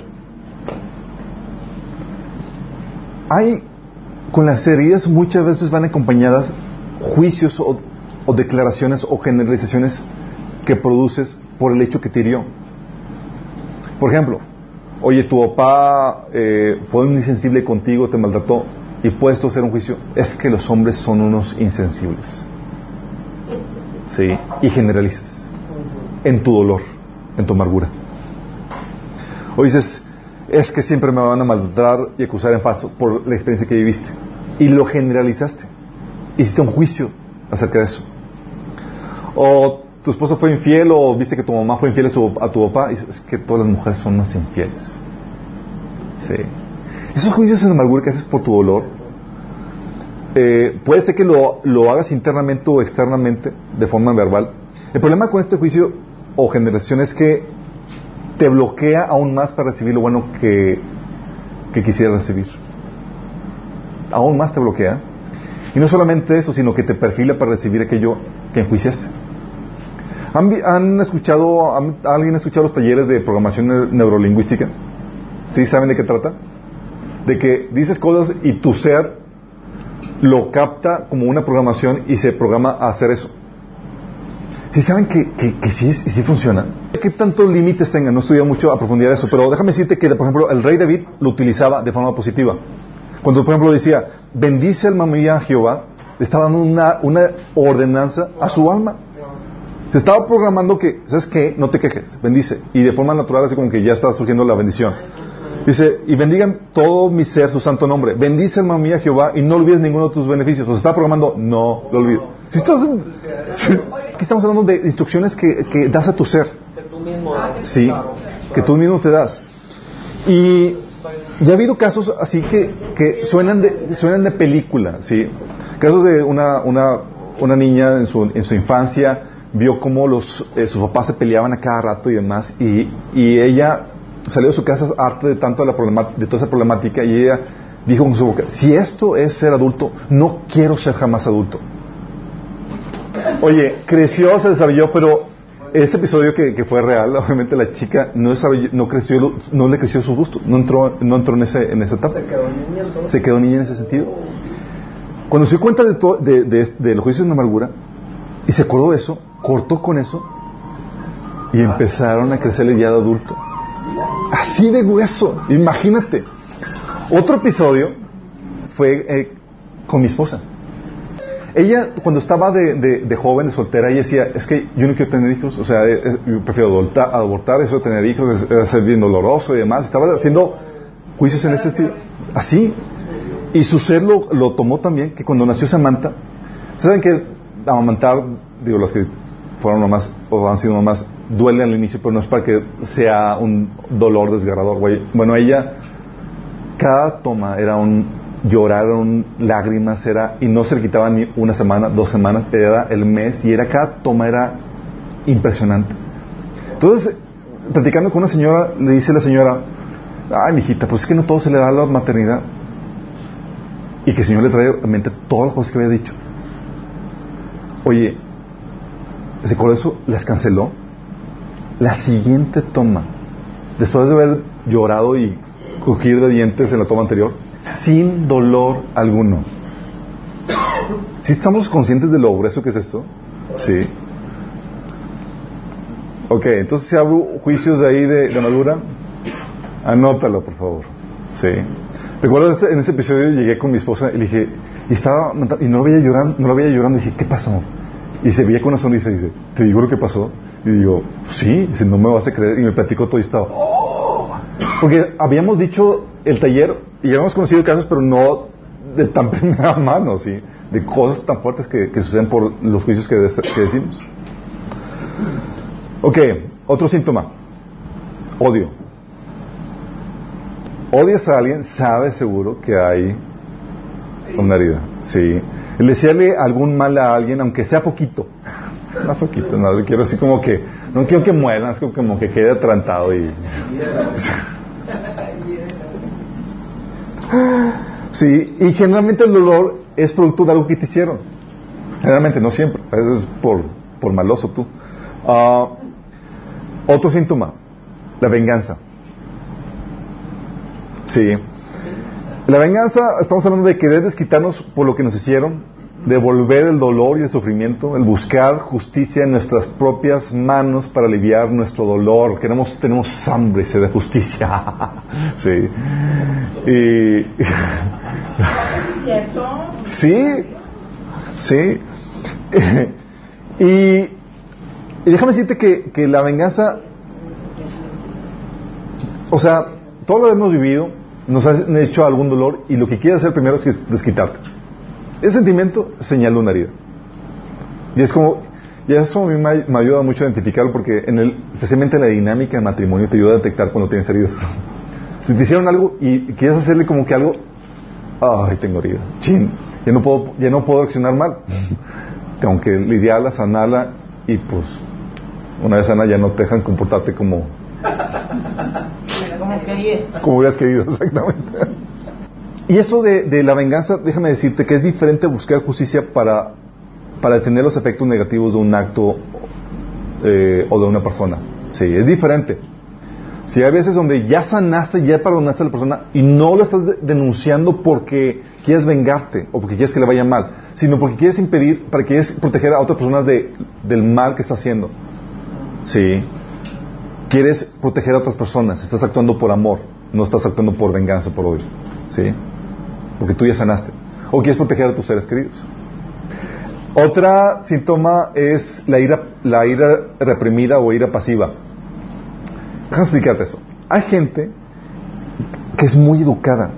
Hay, con las heridas muchas veces van acompañadas juicios o, o declaraciones o generalizaciones que produces por el hecho que te hirió. Por ejemplo, oye, tu papá eh, fue un insensible contigo, te maltrató, y puedes tú hacer un juicio, es que los hombres son unos insensibles. Sí, y generalizas en tu dolor, en tu amargura. O dices, es que siempre me van a maltratar y acusar en falso por la experiencia que viviste. Y lo generalizaste. Hiciste un juicio acerca de eso. O tu esposo fue infiel o viste que tu mamá fue infiel a, tu papá es que todas las mujeres son más infieles. Sí. Esos juicios en amargura que haces por tu dolor, eh, puede ser que lo, lo hagas internamente o externamente, de forma verbal. El problema con este juicio o generación es que te bloquea aún más para recibir lo bueno que, que quisieras recibir. Aún más te bloquea. Y no solamente eso, sino que te perfila para recibir aquello que enjuiciaste. ¿Han, han escuchado, han- alguien ha escuchado los talleres de programación ne- neurolingüística? ¿Sí saben de qué trata? De que dices cosas y tu ser lo capta como una programación y se programa a hacer eso. ¿Sí saben que, que, que sí, sí funciona? ¿Qué tantos límites tengan? No he estudiado mucho a profundidad eso, pero déjame decirte que, por ejemplo, el rey David lo utilizaba de forma positiva. Cuando, por ejemplo, decía, bendice alma mía a Jehová, le estaba dando una, una ordenanza a su alma. Se estaba programando que, ¿sabes qué? No te quejes, bendice. Y de forma natural, así como que ya está surgiendo la bendición. Dice, y bendigan todo mi ser su santo nombre. Bendice alma mía Jehová y no olvides ninguno de tus beneficios. O se está programando, no lo olvides. Si estás, si- aquí estamos hablando de instrucciones que, que das a tu ser. Que tú mismo das. Sí, que tú mismo te das. Y ya ha habido casos así que, que suenan, de, suenan de película, ¿sí? Casos de una, una, una niña en su, en su infancia vio cómo los, eh, sus papás se peleaban a cada rato y demás, y, y ella salió de su casa harta de tanto de, la de toda esa problemática, y ella dijo con su boca, si esto es ser adulto, no quiero ser jamás adulto. Oye, creció, se desarrolló, pero ese episodio que, que fue real, *laughs* obviamente la chica no, no creció, no le creció su gusto, no entró, no entró en, ese, en esa etapa. Se quedó niña entonces. Se quedó niña en ese sentido. Cuando se dio cuenta de, de, de- de los juicios de amargura y se acordó de eso, cortó con eso y empezaron a crecerle ya de adulto. Así de hueso, imagínate. Otro episodio fue eh, con mi esposa. Ella, cuando estaba de, joven, de soltera, ella decía, es que yo no quiero tener hijos, o sea, eh, eh, yo prefiero abortar, abortar eso de tener hijos, es, es bien doloroso y demás. Estaba haciendo juicios en ese sentido. Así. Y su ser lo, tomó también, que cuando nació Samantha, ¿Saben que amamantar, digo, los que fueron mamás o han sido mamás, duele al inicio, pero no es para que sea un dolor desgarrador, güey. Bueno, ella, cada toma era un llorar, un lágrimas, era, y no se le quitaba ni una semana, dos semanas, era el mes, y era cada toma era impresionante. Entonces, platicando con una señora, le dice la señora, ay, mijita, pues es que no todo se le da a la maternidad. Y que el Señor le trae a mente todas las cosas que había dicho. Oye, ¿se? Las canceló. La siguiente toma, después de haber llorado y crujir de dientes en la toma anterior, sin dolor alguno. ¿Sí estamos conscientes de lo grueso que es esto? Sí. Ok, entonces si hago juicios de ahí de, de madura, anótalo por favor. Sí. Recuerdo en ese episodio llegué con mi esposa y le dije, y estaba y no lo veía llorando, no lo veía llorando, y dije, ¿qué pasó? Y se veía con una sonrisa y dice, ¿te digo lo que pasó? Y digo, sí, dice, no me vas a creer. Y me platicó todo y estaba, ¡oh! Porque habíamos dicho el taller y habíamos conocido casos, pero no de tan *laughs* primera mano, ¿sí? De cosas tan fuertes que, que suceden por los juicios que, que decimos. Ok, otro síntoma. Odio. Odias a alguien, sabes seguro que hay una herida. Sí. El decirle algún mal a alguien, aunque sea poquito. No poquito, no, quiero así como que, no quiero que mueran, es como que quede atrantado y... Sí, y generalmente el dolor es producto de algo que te hicieron. Generalmente, no siempre, a veces es por, por maloso tú. Uh, otro síntoma, la venganza. Sí. La venganza, estamos hablando de querer desquitarnos por lo que nos hicieron, devolver el dolor y el sufrimiento, el buscar justicia en nuestras propias manos para aliviar nuestro dolor. Queremos, tenemos hambre se de justicia. *laughs* sí. Y... *laughs* ¿Cierto? Sí. Sí. y, y, déjame decirte que, que la venganza, o sea, todo lo hemos vivido, nos han hecho algún dolor y lo que quieres hacer primero es desquitarte. Ese sentimiento señala una herida. Y es como, y eso a mí me, ayuda mucho a identificarlo porque en el, especialmente en la dinámica de matrimonio te ayuda a detectar cuando tienes heridas. *laughs* si te hicieron algo y quieres hacerle como que algo, ay, tengo herida, chin, ya no puedo, ya no puedo accionar mal. *laughs* Tengo que lidiarla, sanarla y pues una vez sana ya no te dejan comportarte como *laughs* como querías. Hubieras querido, exactamente. Y eso de, de, la venganza, déjame decirte que es diferente buscar justicia para, para detener los efectos negativos de un acto eh, o de una persona. Sí, es diferente. Si hay veces donde ya sanaste, ya perdonaste a la persona y no lo estás denunciando porque quieres vengarte o porque quieres que le vaya mal, sino porque quieres impedir, para que quieres proteger a otra persona de, del mal que está haciendo. Sí. Quieres proteger a otras personas, estás actuando por amor, no estás actuando por venganza o por odio. ¿Sí? Porque tú ya sanaste. O quieres proteger a tus seres queridos. Otra síntoma es la ira, la ira reprimida o ira pasiva. Déjame explicarte eso. Hay gente que es muy educada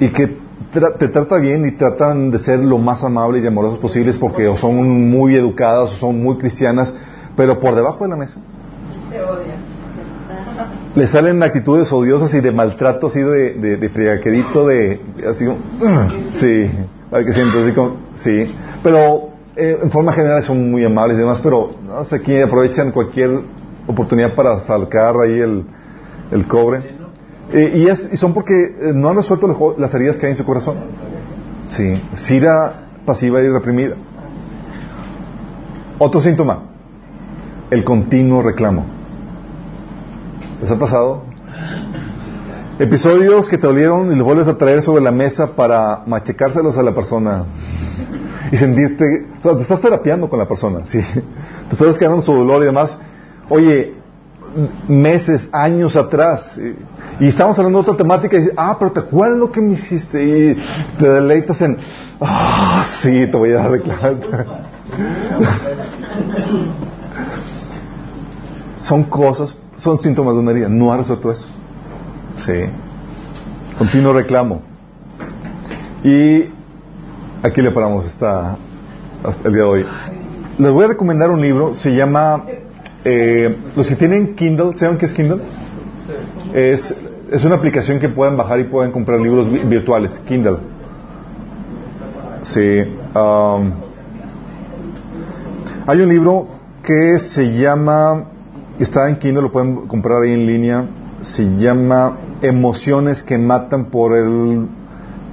y que te trata bien y tratan de ser lo más amables y amorosos posibles porque o son muy educadas o son muy cristianas, pero por debajo de la mesa le salen actitudes odiosas y de maltrato así de, de, de de así como, sí, para que siento sí, pero eh, en forma general son muy amables y demás, pero no sé quién aprovechan cualquier oportunidad para sacar ahí el, el cobre. Eh, y, es, y son porque eh, no han resuelto las heridas que hay en su corazón. Sí, sira pasiva y reprimida. Otro síntoma, el continuo reclamo. ¿Les ha pasado? Episodios que te dolieron y los vuelves a traer sobre la mesa para machecárselos a la persona y sentirte, te estás terapiando con la persona, ¿sí? Te estás quedando su dolor y demás. Oye, meses, años atrás, y, estamos hablando de otra temática y dices, ah, pero te acuerdas lo que me hiciste y te deleitas en, ah, sí, te voy a dar *laughs* Son cosas son síntomas de una herida. No ha resuelto eso. Sí. Continuo reclamo. Y aquí le paramos esta, hasta el día de hoy. Les voy a recomendar un libro, se llama, eh, los que tienen Kindle, ¿saben qué es Kindle? Es, es una aplicación que pueden bajar y pueden comprar libros vi- virtuales, Kindle. Sí. um, hay un libro que se llama, está en Kindle, lo pueden comprar ahí en línea, se llama Emociones que matan por el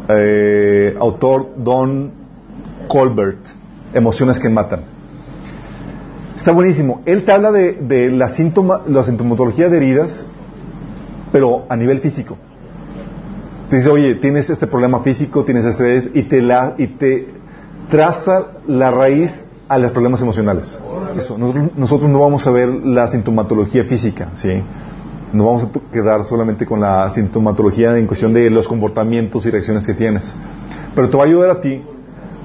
eh, autor Don Colbert, Emociones que matan. Está buenísimo. Él te habla de, de la, síntoma, la sintomatología de heridas, pero a nivel físico. Te dice, oye, tienes este problema físico, tienes este, y te, la, y te traza la raíz a los problemas emocionales. Eso. Nosotros, nosotros no vamos a ver la sintomatología física, ¿sí? No vamos a quedar solamente con la sintomatología en cuestión de los comportamientos y reacciones que tienes. Pero te va a ayudar a ti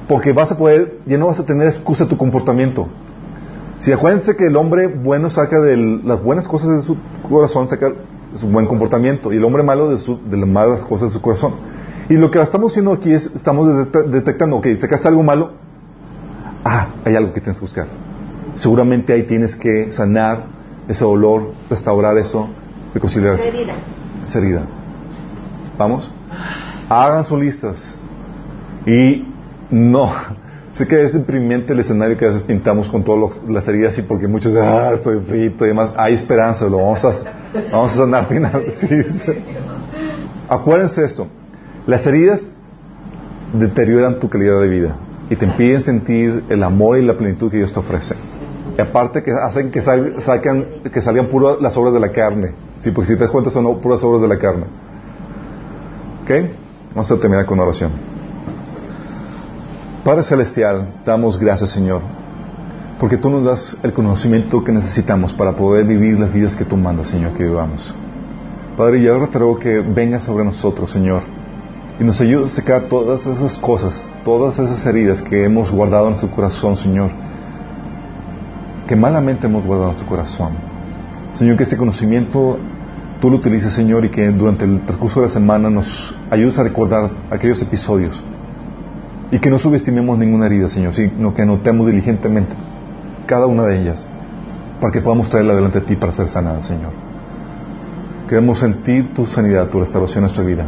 porque vas a poder, ya no vas a tener excusa tu comportamiento. Si acuérdense que el hombre bueno saca de las buenas cosas de su corazón, saca su buen comportamiento, y el hombre malo de, su- de las malas cosas de su corazón. Y lo que estamos haciendo aquí es, estamos detect- detectando, ok, sacaste algo malo, ah, hay algo que tienes que buscar. Seguramente ahí tienes que sanar ese dolor, restaurar eso, reconciliar eso. Herida. Esa herida. ¿Vamos? Hagan sus listas. Y no, *laughs* sé que es deprimente el escenario que a veces pintamos con todas las heridas y porque muchos dicen, ah, estoy frito y demás. Hay esperanza, lo vamos a, vamos a sanar final. *laughs* Sí, sí. Acuérdense esto, las heridas deterioran tu calidad de vida y te impiden sentir el amor y la plenitud que Dios te ofrece. Y aparte que hacen que, sal- que salgan puras las obras de la carne. Sí, porque si te das cuenta son puras obras de la carne. ¿Ok? Vamos a terminar con oración. Padre Celestial, damos gracias Señor, porque tú nos das el conocimiento que necesitamos para poder vivir las vidas que tú mandas, Señor, que vivamos. Padre, y ahora te ruego que vengas sobre nosotros, Señor, y nos ayudes a sacar todas esas cosas, todas esas heridas que hemos guardado en nuestro corazón, Señor, que malamente hemos guardado en nuestro corazón. Señor, que este conocimiento tú lo utilices, Señor, y que durante el transcurso de la semana nos ayudes a recordar aquellos episodios y que no subestimemos ninguna herida, Señor, sino que anotemos diligentemente cada una de ellas para que podamos traerla delante de ti para ser sanada, Señor. Queremos sentir tu sanidad, tu restauración en nuestra vida.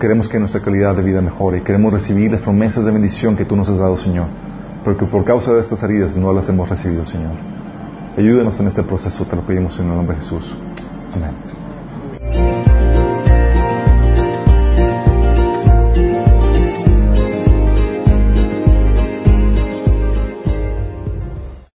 Queremos que nuestra calidad de vida mejore y queremos recibir las promesas de bendición que tú nos has dado, Señor. Porque por causa de estas heridas no las hemos recibido, Señor. Ayúdanos en este proceso, te lo pedimos en el nombre de Jesús. Amén.